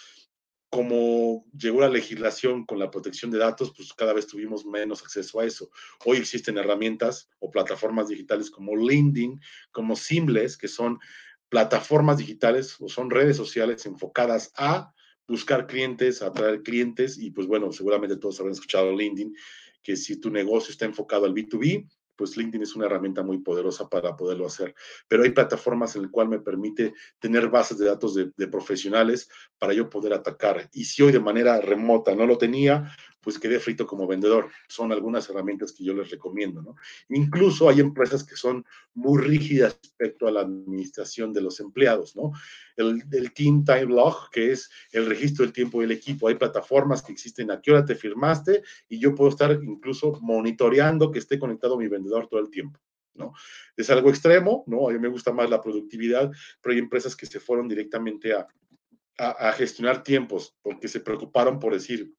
Como llegó la legislación con la protección de datos, pues cada vez tuvimos menos acceso a eso. Hoy existen herramientas o plataformas digitales como LinkedIn, como Seamless, que son plataformas digitales o son redes sociales enfocadas a buscar clientes, atraer clientes y pues bueno, seguramente todos habrán escuchado LinkedIn, que si tu negocio está enfocado al B2B, pues LinkedIn es una herramienta muy poderosa para poderlo hacer. Pero hay plataformas en las cuales me permite tener bases de datos de, de, profesionales para yo poder atacar. Y si hoy de manera remota no lo tenía, pues quedé frito como vendedor. Son algunas herramientas que yo les recomiendo, ¿no? Incluso hay empresas que son muy rígidas respecto a la administración de los empleados, ¿no? El, el, Team Time Log, que es el registro del tiempo del equipo. Hay plataformas que existen a qué hora te firmaste y yo puedo estar incluso monitoreando que esté conectado mi vendedor todo el tiempo. ¿no? Es algo extremo, ¿no? A mí me gusta más la productividad, pero hay empresas que se fueron directamente a, a, a gestionar tiempos porque se preocuparon por decir,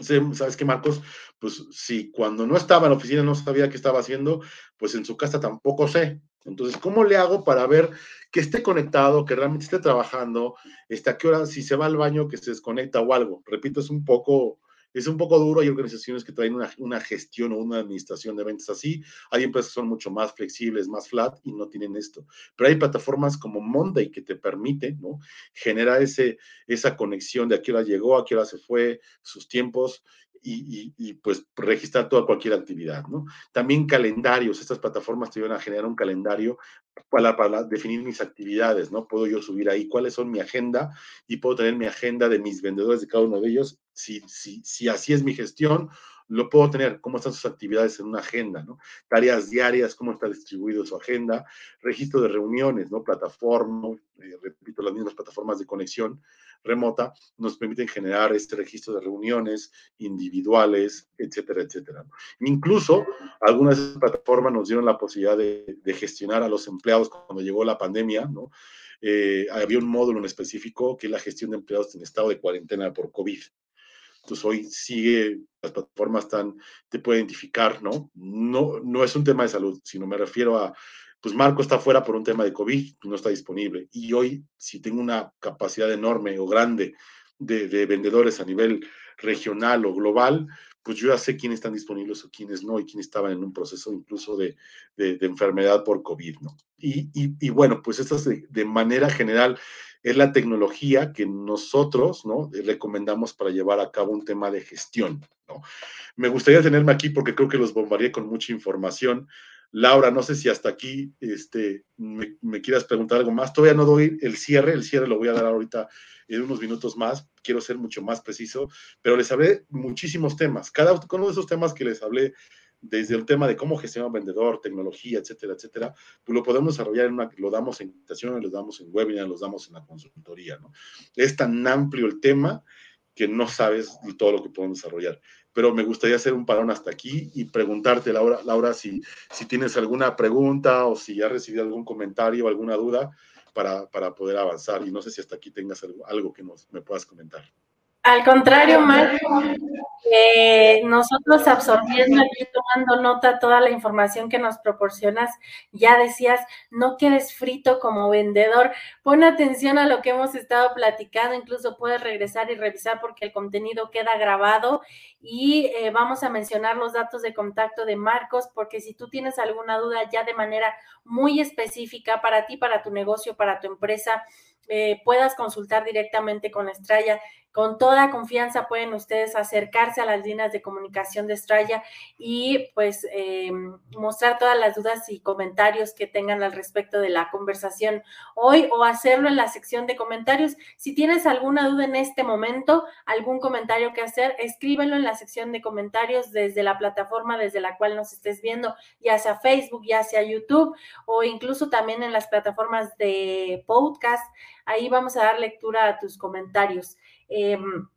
¿Sabes qué, Marcos? Pues si cuando no estaba en la oficina no sabía qué estaba haciendo, pues en su casa tampoco sé. Entonces, ¿cómo le hago para ver que esté conectado, que realmente esté trabajando, este, a qué hora, si se va al baño, que se desconecta o algo? Repito, es un poco es un poco duro. Hay organizaciones que traen una, gestión o una administración de ventas así. Hay empresas que son mucho más flexibles, más flat y no tienen esto. Pero hay plataformas como Monday que te permiten ¿no? generar ese, esa conexión de a qué hora llegó, a qué hora se fue, sus tiempos y, pues registrar toda cualquier actividad, ¿no? También calendarios, estas plataformas te ayudan a generar un calendario para, para, definir mis actividades, ¿no? Puedo yo subir ahí cuáles son mi agenda y puedo tener mi agenda de mis vendedores de cada uno de ellos. Si, si, si así es mi gestión, lo puedo tener, cómo están sus actividades en una agenda, ¿no? Tareas diarias, cómo está distribuido su agenda, registro de reuniones, ¿no? Plataforma, eh, repito, las mismas plataformas de conexión remota nos permiten generar este registro de reuniones individuales, etcétera, etcétera. Incluso algunas plataformas nos dieron la posibilidad de, gestionar a los empleados cuando llegó la pandemia, ¿no? Eh, había un módulo en específico que es la gestión de empleados en estado de cuarentena por COVID. Entonces hoy sigue, las plataformas están, te puede identificar, ¿no? ¿no? No es un tema de salud, sino me refiero a, pues Marco está fuera por un tema de COVID, no está disponible. Y hoy, si tengo una capacidad enorme o grande de, de vendedores a nivel regional o global, pues yo ya sé quiénes están disponibles o quiénes no, y quiénes estaban en un proceso incluso de, de, de enfermedad por COVID, ¿no? Y, y, y bueno, pues esto es de, de, manera general es la tecnología que nosotros ¿no? recomendamos para llevar a cabo un tema de gestión. ¿no? Me gustaría tenerme aquí porque creo que los bombardeé con mucha información. Laura, no sé si hasta aquí este, me, me, quieras preguntar algo más. Todavía no doy el cierre, el cierre lo voy a dar ahorita en unos minutos más. Quiero ser mucho más preciso, pero les hablé muchísimos temas. Cada uno de esos temas que les hablé desde el tema de cómo gestionar un vendedor, tecnología, etcétera, etcétera, pues lo podemos desarrollar en una, lo damos en invitaciones, lo damos en webinar, lo damos en la consultoría, ¿no? Es tan amplio el tema que no sabes todo lo que podemos desarrollar. Pero me gustaría hacer un parón hasta aquí y preguntarte, Laura, Laura si, si tienes alguna pregunta o si has recibido algún comentario o alguna duda para, para poder avanzar. Y no sé si hasta aquí tengas algo, algo que nos, me puedas comentar. Al contrario, Marco, eh, nosotros absorbiendo y tomando nota toda la información que nos proporcionas, ya decías, no quedes frito como vendedor, pon atención a lo que hemos estado platicando, incluso puedes regresar y revisar porque el contenido queda grabado y eh, vamos a mencionar los datos de contacto de Marcos, porque si tú tienes alguna duda ya de manera muy específica para ti, para tu negocio, para tu empresa, eh, puedas consultar directamente con Estrella. Con toda confianza pueden ustedes acercarse a las líneas de comunicación de Estrella y pues eh, mostrar todas las dudas y comentarios que tengan al respecto de la conversación hoy o hacerlo en la sección de comentarios. Si tienes alguna duda en este momento, algún comentario que hacer, escríbelo en la sección de comentarios desde la plataforma desde la cual nos estés viendo, ya sea Facebook, ya sea YouTube o incluso también en las plataformas de podcast. Ahí vamos a dar lectura a tus comentarios. Em,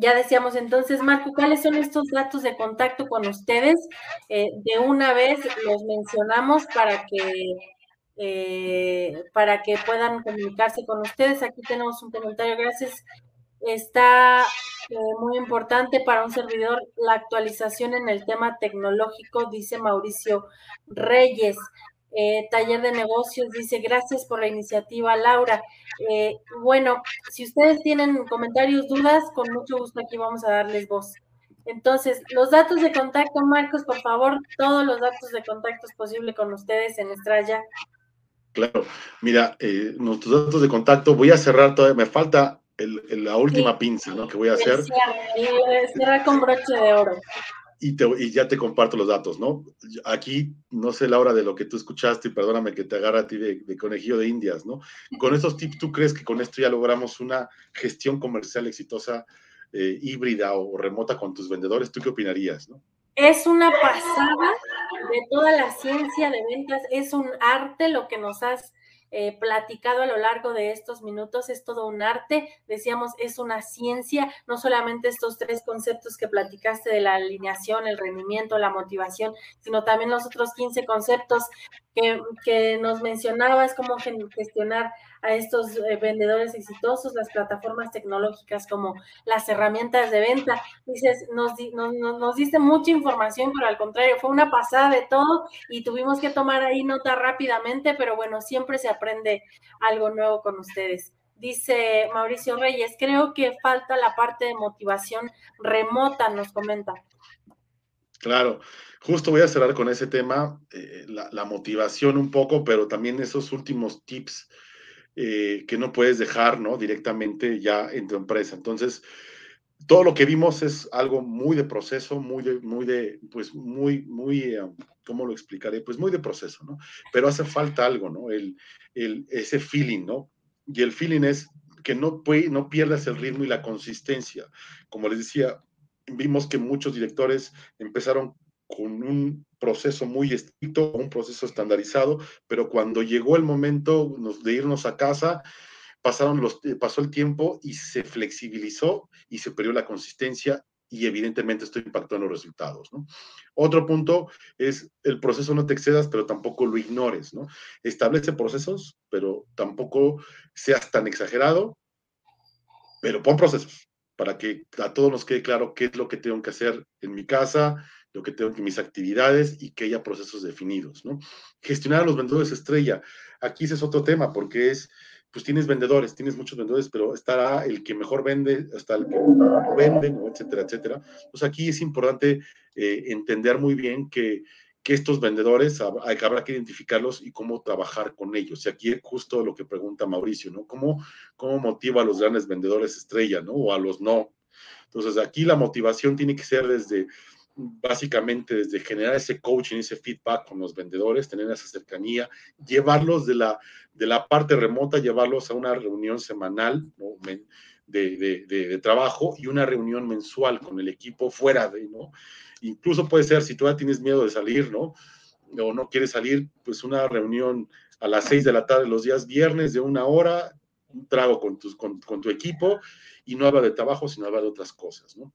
ya decíamos entonces, Marco, ¿cuáles son estos datos de contacto con ustedes? Eh, de una vez los mencionamos para que, eh, para que puedan comunicarse con ustedes. Aquí tenemos un comentario, gracias. Está eh, muy importante para un servidor la actualización en el tema tecnológico, dice Mauricio Reyes. Eh, taller de negocios dice, gracias por la iniciativa, Laura. Eh, bueno, si ustedes tienen comentarios, dudas, con mucho gusto aquí vamos a darles voz. Entonces, los datos de contacto, Marcos, por favor, todos los datos de contacto es posible con ustedes en Estrella. Claro, mira, eh, nuestros datos de contacto, voy a cerrar todavía, me falta la última pinza, ¿no? Que voy a hacer. Cerrar con broche de oro y, ya te comparto los datos, ¿no? Aquí, no sé, Laura, de lo que tú escuchaste, y perdóname que te agarra a ti de, conejillo de indias, ¿no? Con estos tips, ¿tú crees que con esto ya logramos una gestión comercial exitosa, eh, híbrida o remota con tus vendedores? ¿Tú qué opinarías, no? Es una pasada de toda la ciencia de ventas, es un arte lo que nos has eh, platicado a lo largo de estos minutos. Es todo un arte, decíamos, es una ciencia, no solamente estos tres conceptos que platicaste de la alineación, el rendimiento, la motivación, sino también los otros 15 conceptos que, que nos mencionabas, cómo gestionar a estos eh, vendedores exitosos, las plataformas tecnológicas como las herramientas de venta. Dices, nos, nos, nos diste mucha información, pero al contrario, fue una pasada de todo y tuvimos que tomar ahí nota rápidamente, pero bueno, siempre se aprende algo nuevo con ustedes. Dice Mauricio Reyes, creo que falta la parte de motivación remota, nos comenta. Claro, justo voy a cerrar con ese tema, eh, la, motivación un poco, pero también esos últimos tips eh, que no puedes dejar, ¿no? Directamente ya en tu empresa. Entonces, todo lo que vimos es algo muy de proceso, muy de, muy de, pues muy, muy, eh, ¿cómo lo explicaré? Pues muy de proceso, ¿no? Pero hace falta algo, ¿no? El, el, ese feeling, ¿no? Y el feeling es que no, no pierdas el ritmo y la consistencia. Como les decía, vimos que muchos directores empezaron con un proceso muy estricto, un proceso estandarizado, pero cuando llegó el momento de irnos a casa, pasaron los, eh, pasó el tiempo y se flexibilizó y se perdió la consistencia y evidentemente esto impactó en los resultados. Otro punto es el proceso no te excedas, pero tampoco lo ignores. ¿no? Establece procesos, pero tampoco seas tan exagerado, pero pon procesos para que a todos nos quede claro qué es lo que tengo que hacer en mi casa, lo que tengo que mis actividades y que haya procesos definidos, ¿no? Gestionar a los vendedores estrella. Aquí ese es otro tema porque es, pues tienes vendedores, tienes muchos vendedores, pero estará el que mejor vende, hasta el que no vende, etcétera, etcétera. Pues aquí es importante eh, entender muy bien que, que estos vendedores habrá que identificarlos y cómo trabajar con ellos. Y aquí es justo lo que pregunta Mauricio, ¿no? ¿Cómo, cómo motiva a los grandes vendedores estrella, ¿no? O a los no. Entonces aquí la motivación tiene que ser desde básicamente desde generar ese coaching, ese feedback con los vendedores, tener esa cercanía, llevarlos de la, de la parte remota, llevarlos a una reunión semanal de, de, trabajo y una reunión mensual con el equipo fuera de, ¿no? Incluso puede ser, si tú ya tienes miedo de salir, ¿no? O no quieres salir, pues una reunión a las seis de la tarde los días viernes de una hora, un trago con, tus, con tu equipo y no habla de trabajo, sino habla de otras cosas, ¿no?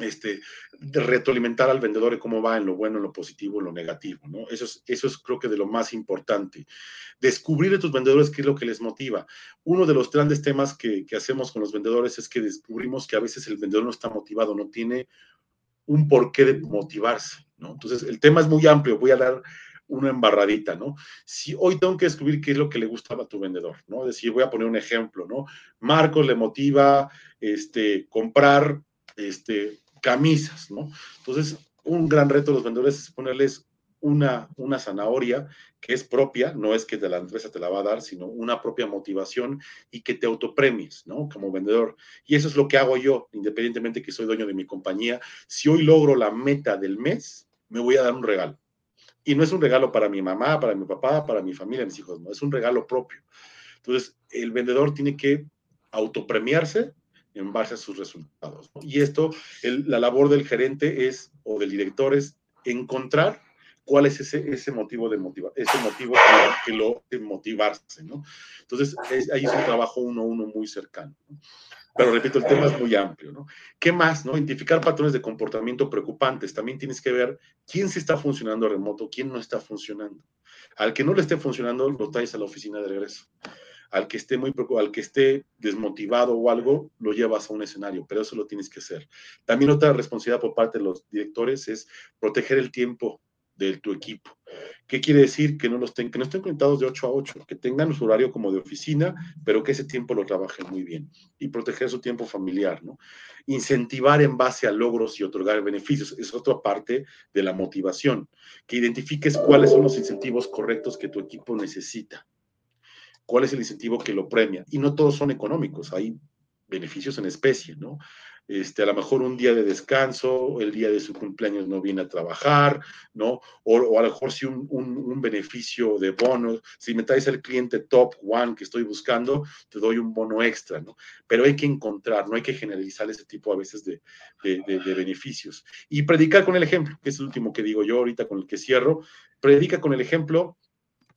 Este, retroalimentar al vendedor de cómo va en lo bueno, en lo positivo, en lo negativo, ¿no? Eso es, eso es creo que de lo más importante. Descubrir a tus vendedores qué es lo que les motiva. Uno de los grandes temas que, que hacemos con los vendedores es que descubrimos que a veces el vendedor no está motivado, no tiene un porqué de motivarse, ¿no? Entonces, el tema es muy amplio, voy a dar una embarradita, ¿no? Si hoy tengo que descubrir qué es lo que le gustaba a tu vendedor, ¿no? Es decir, voy a poner un ejemplo, ¿no? Marcos le motiva este, comprar este, camisas, ¿no? Entonces, un gran reto de los vendedores es ponerles una, una zanahoria que es propia, no es que de la empresa te la va a dar, sino una propia motivación y que te autopremies, ¿no? Como vendedor. Y eso es lo que hago yo, independientemente que soy dueño de mi compañía. Si hoy logro la meta del mes, me voy a dar un regalo. Y no es un regalo para mi mamá, para mi papá, para mi familia, mis hijos, no, es un regalo propio. Entonces, el vendedor tiene que autopremiarse en base a sus resultados. Y esto, la labor del gerente es, o del director es encontrar cuál es ese, ese motivo de motivar, ese motivo que, lo de motivarse, ¿no? Entonces, ahí es un trabajo uno a uno muy cercano. Pero repito, el tema es muy amplio, ¿no? ¿Qué más, no? Identificar patrones de comportamiento preocupantes. También tienes que ver quién se está funcionando remoto, quién no está funcionando. Al que no le esté funcionando, lo traes a la oficina de regreso al que esté muy al que esté desmotivado o algo, lo llevas a un escenario, pero eso lo tienes que hacer. También otra responsabilidad por parte de los directores es proteger el tiempo de tu equipo. ¿Qué quiere decir? Que no, los que no estén conectados de 8 a 8, que tengan su horario como de oficina, pero que ese tiempo lo trabajen muy bien y proteger su tiempo familiar, ¿no? Incentivar en base a logros y otorgar beneficios es otra parte de la motivación, que identifiques cuáles son los incentivos correctos que tu equipo necesita cuál es el incentivo que lo premia. Y no todos son económicos, hay beneficios en especie, ¿no? Este, a lo mejor un día de descanso, el día de su cumpleaños no viene a trabajar, ¿no? O, a lo mejor si un, un, beneficio de bono, si me traes el cliente top one que estoy buscando, te doy un bono extra, ¿no? Pero hay que encontrar, no hay que generalizar ese tipo a veces de, de, de beneficios. Y predicar con el ejemplo, que es el último que digo yo ahorita con el que cierro, predica con el ejemplo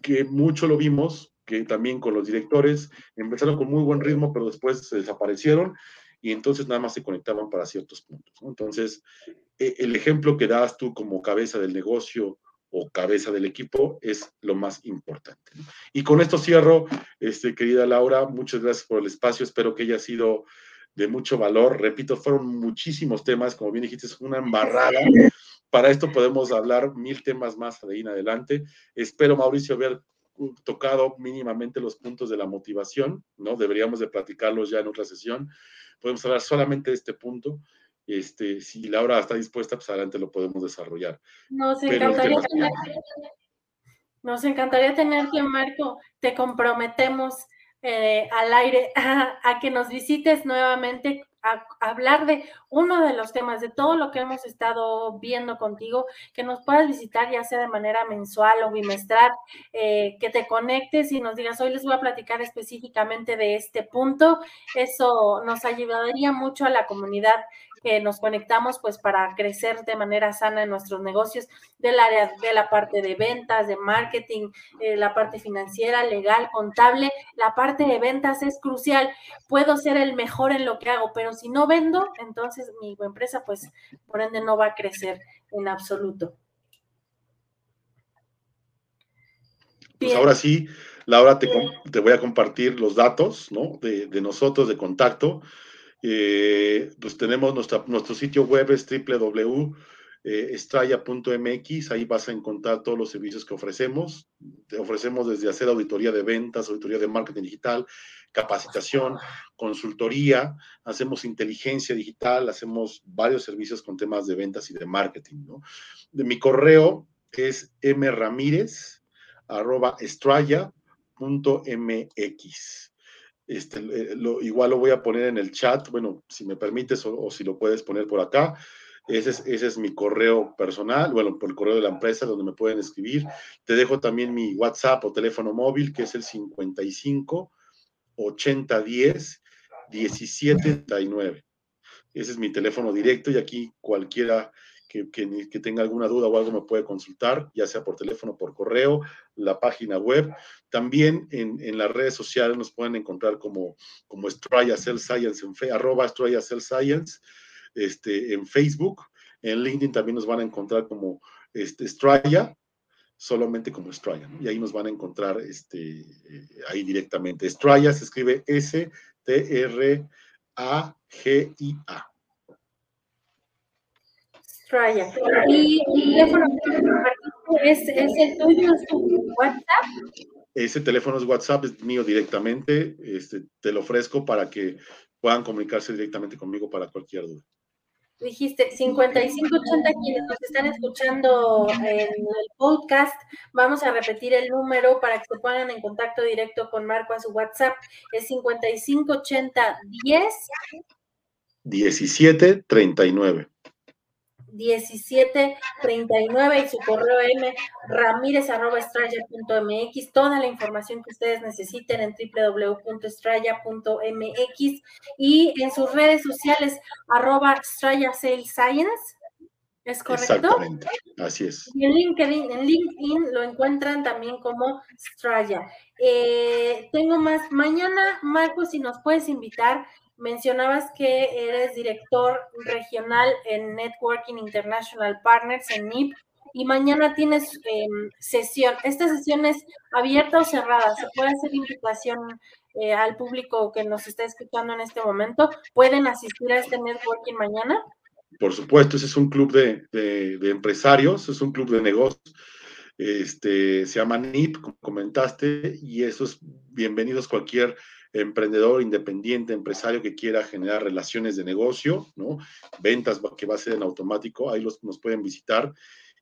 que mucho lo vimos que también con los directores empezaron con muy buen ritmo, pero después se desaparecieron y entonces nada más se conectaban para ciertos puntos. Entonces, e, el ejemplo que das tú como cabeza del negocio o cabeza del equipo es lo más importante. Y con esto cierro, este, querida Laura, muchas gracias por el espacio, espero que haya sido de mucho valor. Repito, fueron muchísimos temas, como bien dijiste, es una embarrada. Para esto podemos hablar mil temas más de ahí en adelante. Espero, Mauricio, ver tocado mínimamente los puntos de la motivación, ¿no? Deberíamos de platicarlos ya en otra sesión. Podemos hablar solamente de este punto. Este, si Laura está dispuesta, pues adelante lo podemos desarrollar. Nos encantaría, tener, nos encantaría tenerte, Marco. Te comprometemos eh, al aire a, que nos visites nuevamente a, hablar de uno de los temas, de todo lo que hemos estado viendo contigo, que nos puedas visitar ya sea de manera mensual o bimestral, eh, que te conectes y nos digas, hoy les voy a platicar específicamente de este punto. Eso nos ayudaría mucho a la comunidad que nos conectamos pues para crecer de manera sana en nuestros negocios del área de la parte de ventas, de marketing, eh, la parte financiera, legal, contable. La parte de ventas es crucial. Puedo ser el mejor en lo que hago, pero si no vendo, entonces mi empresa pues por ende no va a crecer en absoluto. Pues ahora sí, Laura, te, te, voy a compartir los datos ¿no? de, de nosotros de contacto eh, pues tenemos nuestro sitio web es www.estraya.mx, ahí vas a encontrar todos los servicios que ofrecemos. Te ofrecemos desde hacer auditoría de ventas, auditoría de marketing digital, capacitación, consultoría, hacemos inteligencia digital, hacemos varios servicios con temas de ventas y de marketing. De mi correo es mramírez arroba este, eh, igual lo voy a poner en el chat, bueno, si me permites o, si lo puedes poner por acá. Ese es, ese es, mi correo personal, bueno, por el correo de la empresa donde me pueden escribir. Te dejo también mi WhatsApp o teléfono móvil, que es el 55 80 10 17 39. Ese es mi teléfono directo y aquí cualquiera que, tenga alguna duda o algo me puede consultar, ya sea por teléfono, por correo, la página web. También en, las redes sociales nos pueden encontrar como, como Straya Cell Science, en fe, arroba Straya Cell Science. este, en Facebook. En LinkedIn también nos van a encontrar como este, Straya, solamente como Straya, y ahí nos van a encontrar este, eh, ahí directamente. Straya se escribe S-T-R-A-G-I-A. Straya. ¿Y el teléfono es, es el tuyo, es tu WhatsApp? Ese teléfono es WhatsApp, es mío directamente. Este, te lo ofrezco para que puedan comunicarse directamente conmigo para cualquier duda. Dijiste 5580 quienes nos están escuchando en el podcast, vamos a repetir el número para que se pongan en contacto directo con Marco a su WhatsApp. Es 5580 10 1739. 1739 y su correo m ramírez.estrella.mx. Toda la información que ustedes necesiten en www.estrella.mx y en sus redes sociales arroba Sales Science. ¿Es correcto? Exactamente, así es. Y en LinkedIn, en LinkedIn lo encuentran también como Straya. Eh, tengo más. Mañana, Marco, si nos puedes invitar mencionabas que eres director regional en Networking International Partners, en NIP, y mañana tienes em, sesión. ¿Esta sesión es abierta o cerrada? ¿Se puede hacer invitación eh, al público que nos está escuchando en este momento? ¿Pueden asistir a este networking mañana? Por supuesto, ese es un club de, de empresarios, es un club de negocios. Este, se llama NIP, como comentaste, y eso es bienvenidos cualquier emprendedor independiente, empresario que quiera generar relaciones de negocio, ¿no? Ventas que va a ser en automático, ahí los, nos pueden visitar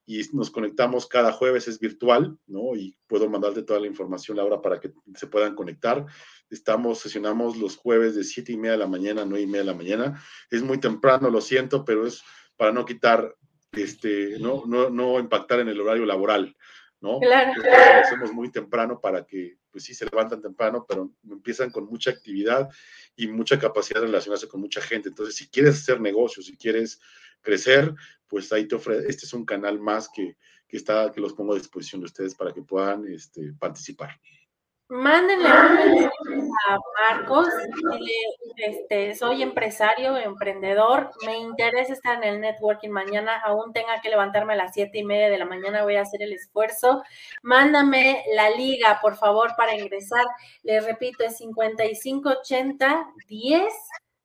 y nos conectamos cada jueves, es virtual, ¿no? Y puedo mandarte toda la información, Laura, para que se puedan conectar. Estamos, sesionamos los jueves de siete y media de la mañana nueve y media de la mañana. Es muy temprano, lo siento, pero es para no quitar, este, no, no, no impactar en el horario laboral, ¿no? Claro. Lo hacemos muy temprano para que, pues sí, se levantan temprano, pero empiezan con mucha actividad y mucha capacidad de relacionarse con mucha gente. Entonces, si quieres hacer negocios, si quieres crecer, pues ahí te ofrece, este es un canal más que, que, está, que los pongo a disposición de ustedes para que puedan este, participar mándenle un mensaje a Marcos, este, soy empresario, emprendedor, me interesa estar en el networking mañana, aún tenga que levantarme a las siete y media de la mañana, voy a hacer el esfuerzo. Mándame la liga, por favor, para ingresar. Les repito, es 5580 10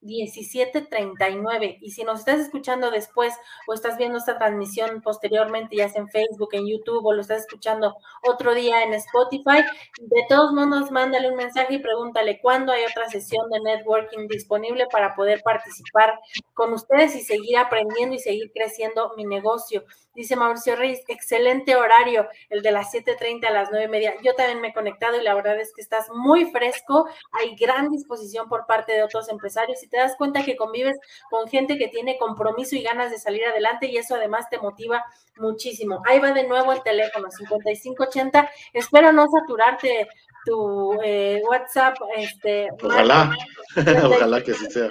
1739. Y si nos estás escuchando después o estás viendo esta transmisión posteriormente, ya sea en Facebook, en YouTube o lo estás escuchando otro día en Spotify, de todos modos, mándale un mensaje y pregúntale cuándo hay otra sesión de networking disponible para poder participar con ustedes y seguir aprendiendo y seguir creciendo mi negocio. Dice Mauricio Reyes, excelente horario, el de las 7.30 a las 9 y media. Yo también me he conectado y la verdad es que estás muy fresco. Hay gran disposición por parte de otros empresarios y te das cuenta que convives con gente que tiene compromiso y ganas de salir adelante y eso además te motiva muchísimo. Ahí va de nuevo el teléfono 5580. Espero no saturarte tu eh, WhatsApp. Este, ojalá, ojalá que así sea.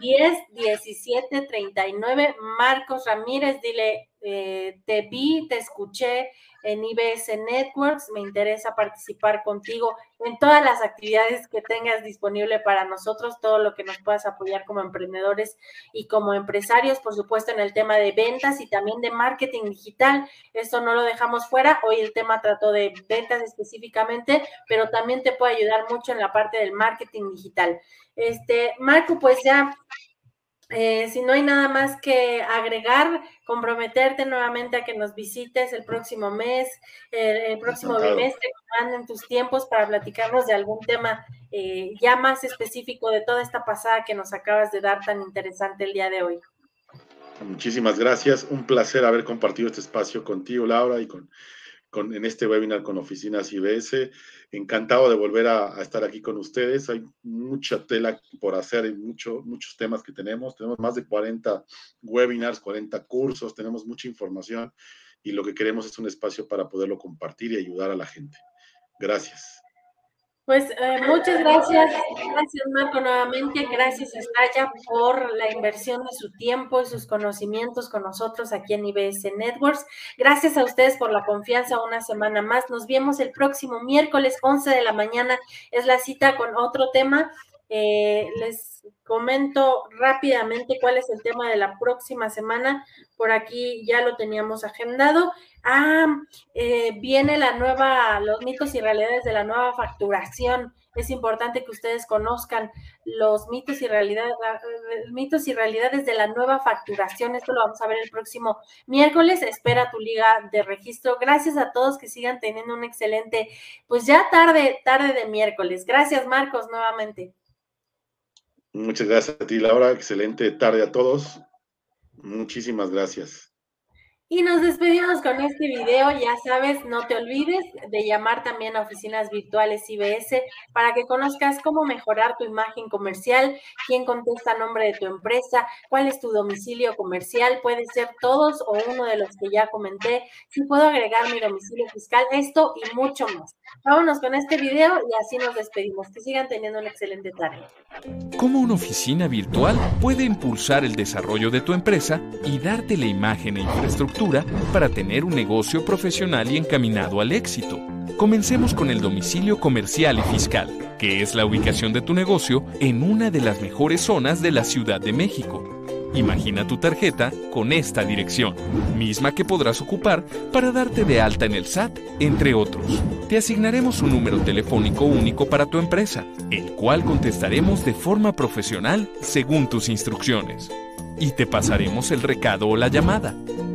10 17 39 Marcos Ramírez, dile eh, te vi, te escuché en IBS Networks, me interesa participar contigo en todas las actividades que tengas disponible para nosotros, todo lo que nos puedas apoyar como emprendedores y como empresarios, por supuesto en el tema de ventas y también de marketing digital. Esto no lo dejamos fuera, hoy el tema trató de ventas específicamente, pero también te puede ayudar mucho en la parte del marketing digital. Este, Marco, pues ya eh, si no hay nada más que agregar, comprometerte nuevamente a que nos visites el próximo mes, el, próximo bimestre, manden tus tiempos para platicarnos de algún tema eh, ya más específico de toda esta pasada que nos acabas de dar tan interesante el día de hoy. Muchísimas gracias, un placer haber compartido este espacio contigo, Laura, y con en este webinar con Oficinas IBS. Encantado de volver a, estar aquí con ustedes. Hay mucha tela por hacer y mucho, muchos temas que tenemos. Tenemos más de 40 webinars, 40 cursos, tenemos mucha información y lo que queremos es un espacio para poderlo compartir y ayudar a la gente. Gracias. Pues eh, muchas gracias, gracias Marco nuevamente, gracias Estrella por la inversión de su tiempo y sus conocimientos con nosotros aquí en IBS Networks. Gracias a ustedes por la confianza. Una semana más. Nos vemos el próximo miércoles 11 de la mañana, es la cita con otro tema Eh, les comento rápidamente cuál es el tema de la próxima semana. Por aquí ya lo teníamos agendado. Ah, eh, viene la nueva, los mitos y realidades de la nueva facturación. Es importante que ustedes conozcan los mitos y realidades, mitos y realidades de la nueva facturación. Esto lo vamos a ver el próximo miércoles. Espera tu liga de registro. Gracias a todos que sigan teniendo un excelente, pues ya tarde, tarde de miércoles. Gracias, Marcos, nuevamente. Muchas gracias a ti, Laura. Excelente tarde a todos. Muchísimas gracias. Y nos despedimos con este video. Ya sabes, no te olvides de llamar también a oficinas virtuales IBS para que conozcas cómo mejorar tu imagen comercial, quién contesta a nombre de tu empresa, cuál es tu domicilio comercial, puede ser todos o uno de los que ya comenté, si puedo agregar mi domicilio fiscal, esto y mucho más. Vámonos con este video y así nos despedimos. Que sigan teniendo una excelente tarde. ¿Cómo una oficina virtual puede impulsar el desarrollo de tu empresa y darte la imagen e infraestructura para tener un negocio profesional y encaminado al éxito? Comencemos con el domicilio comercial y fiscal, que es la ubicación de tu negocio en una de las mejores zonas de la Ciudad de México Imagina tu tarjeta con esta dirección, misma que podrás ocupar para darte de alta en el SAT, entre otros. Te asignaremos un número telefónico único para tu empresa, el cual contestaremos de forma profesional según tus instrucciones. Y te pasaremos el recado o la llamada.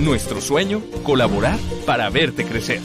Nuestro sueño, colaborar para verte crecer.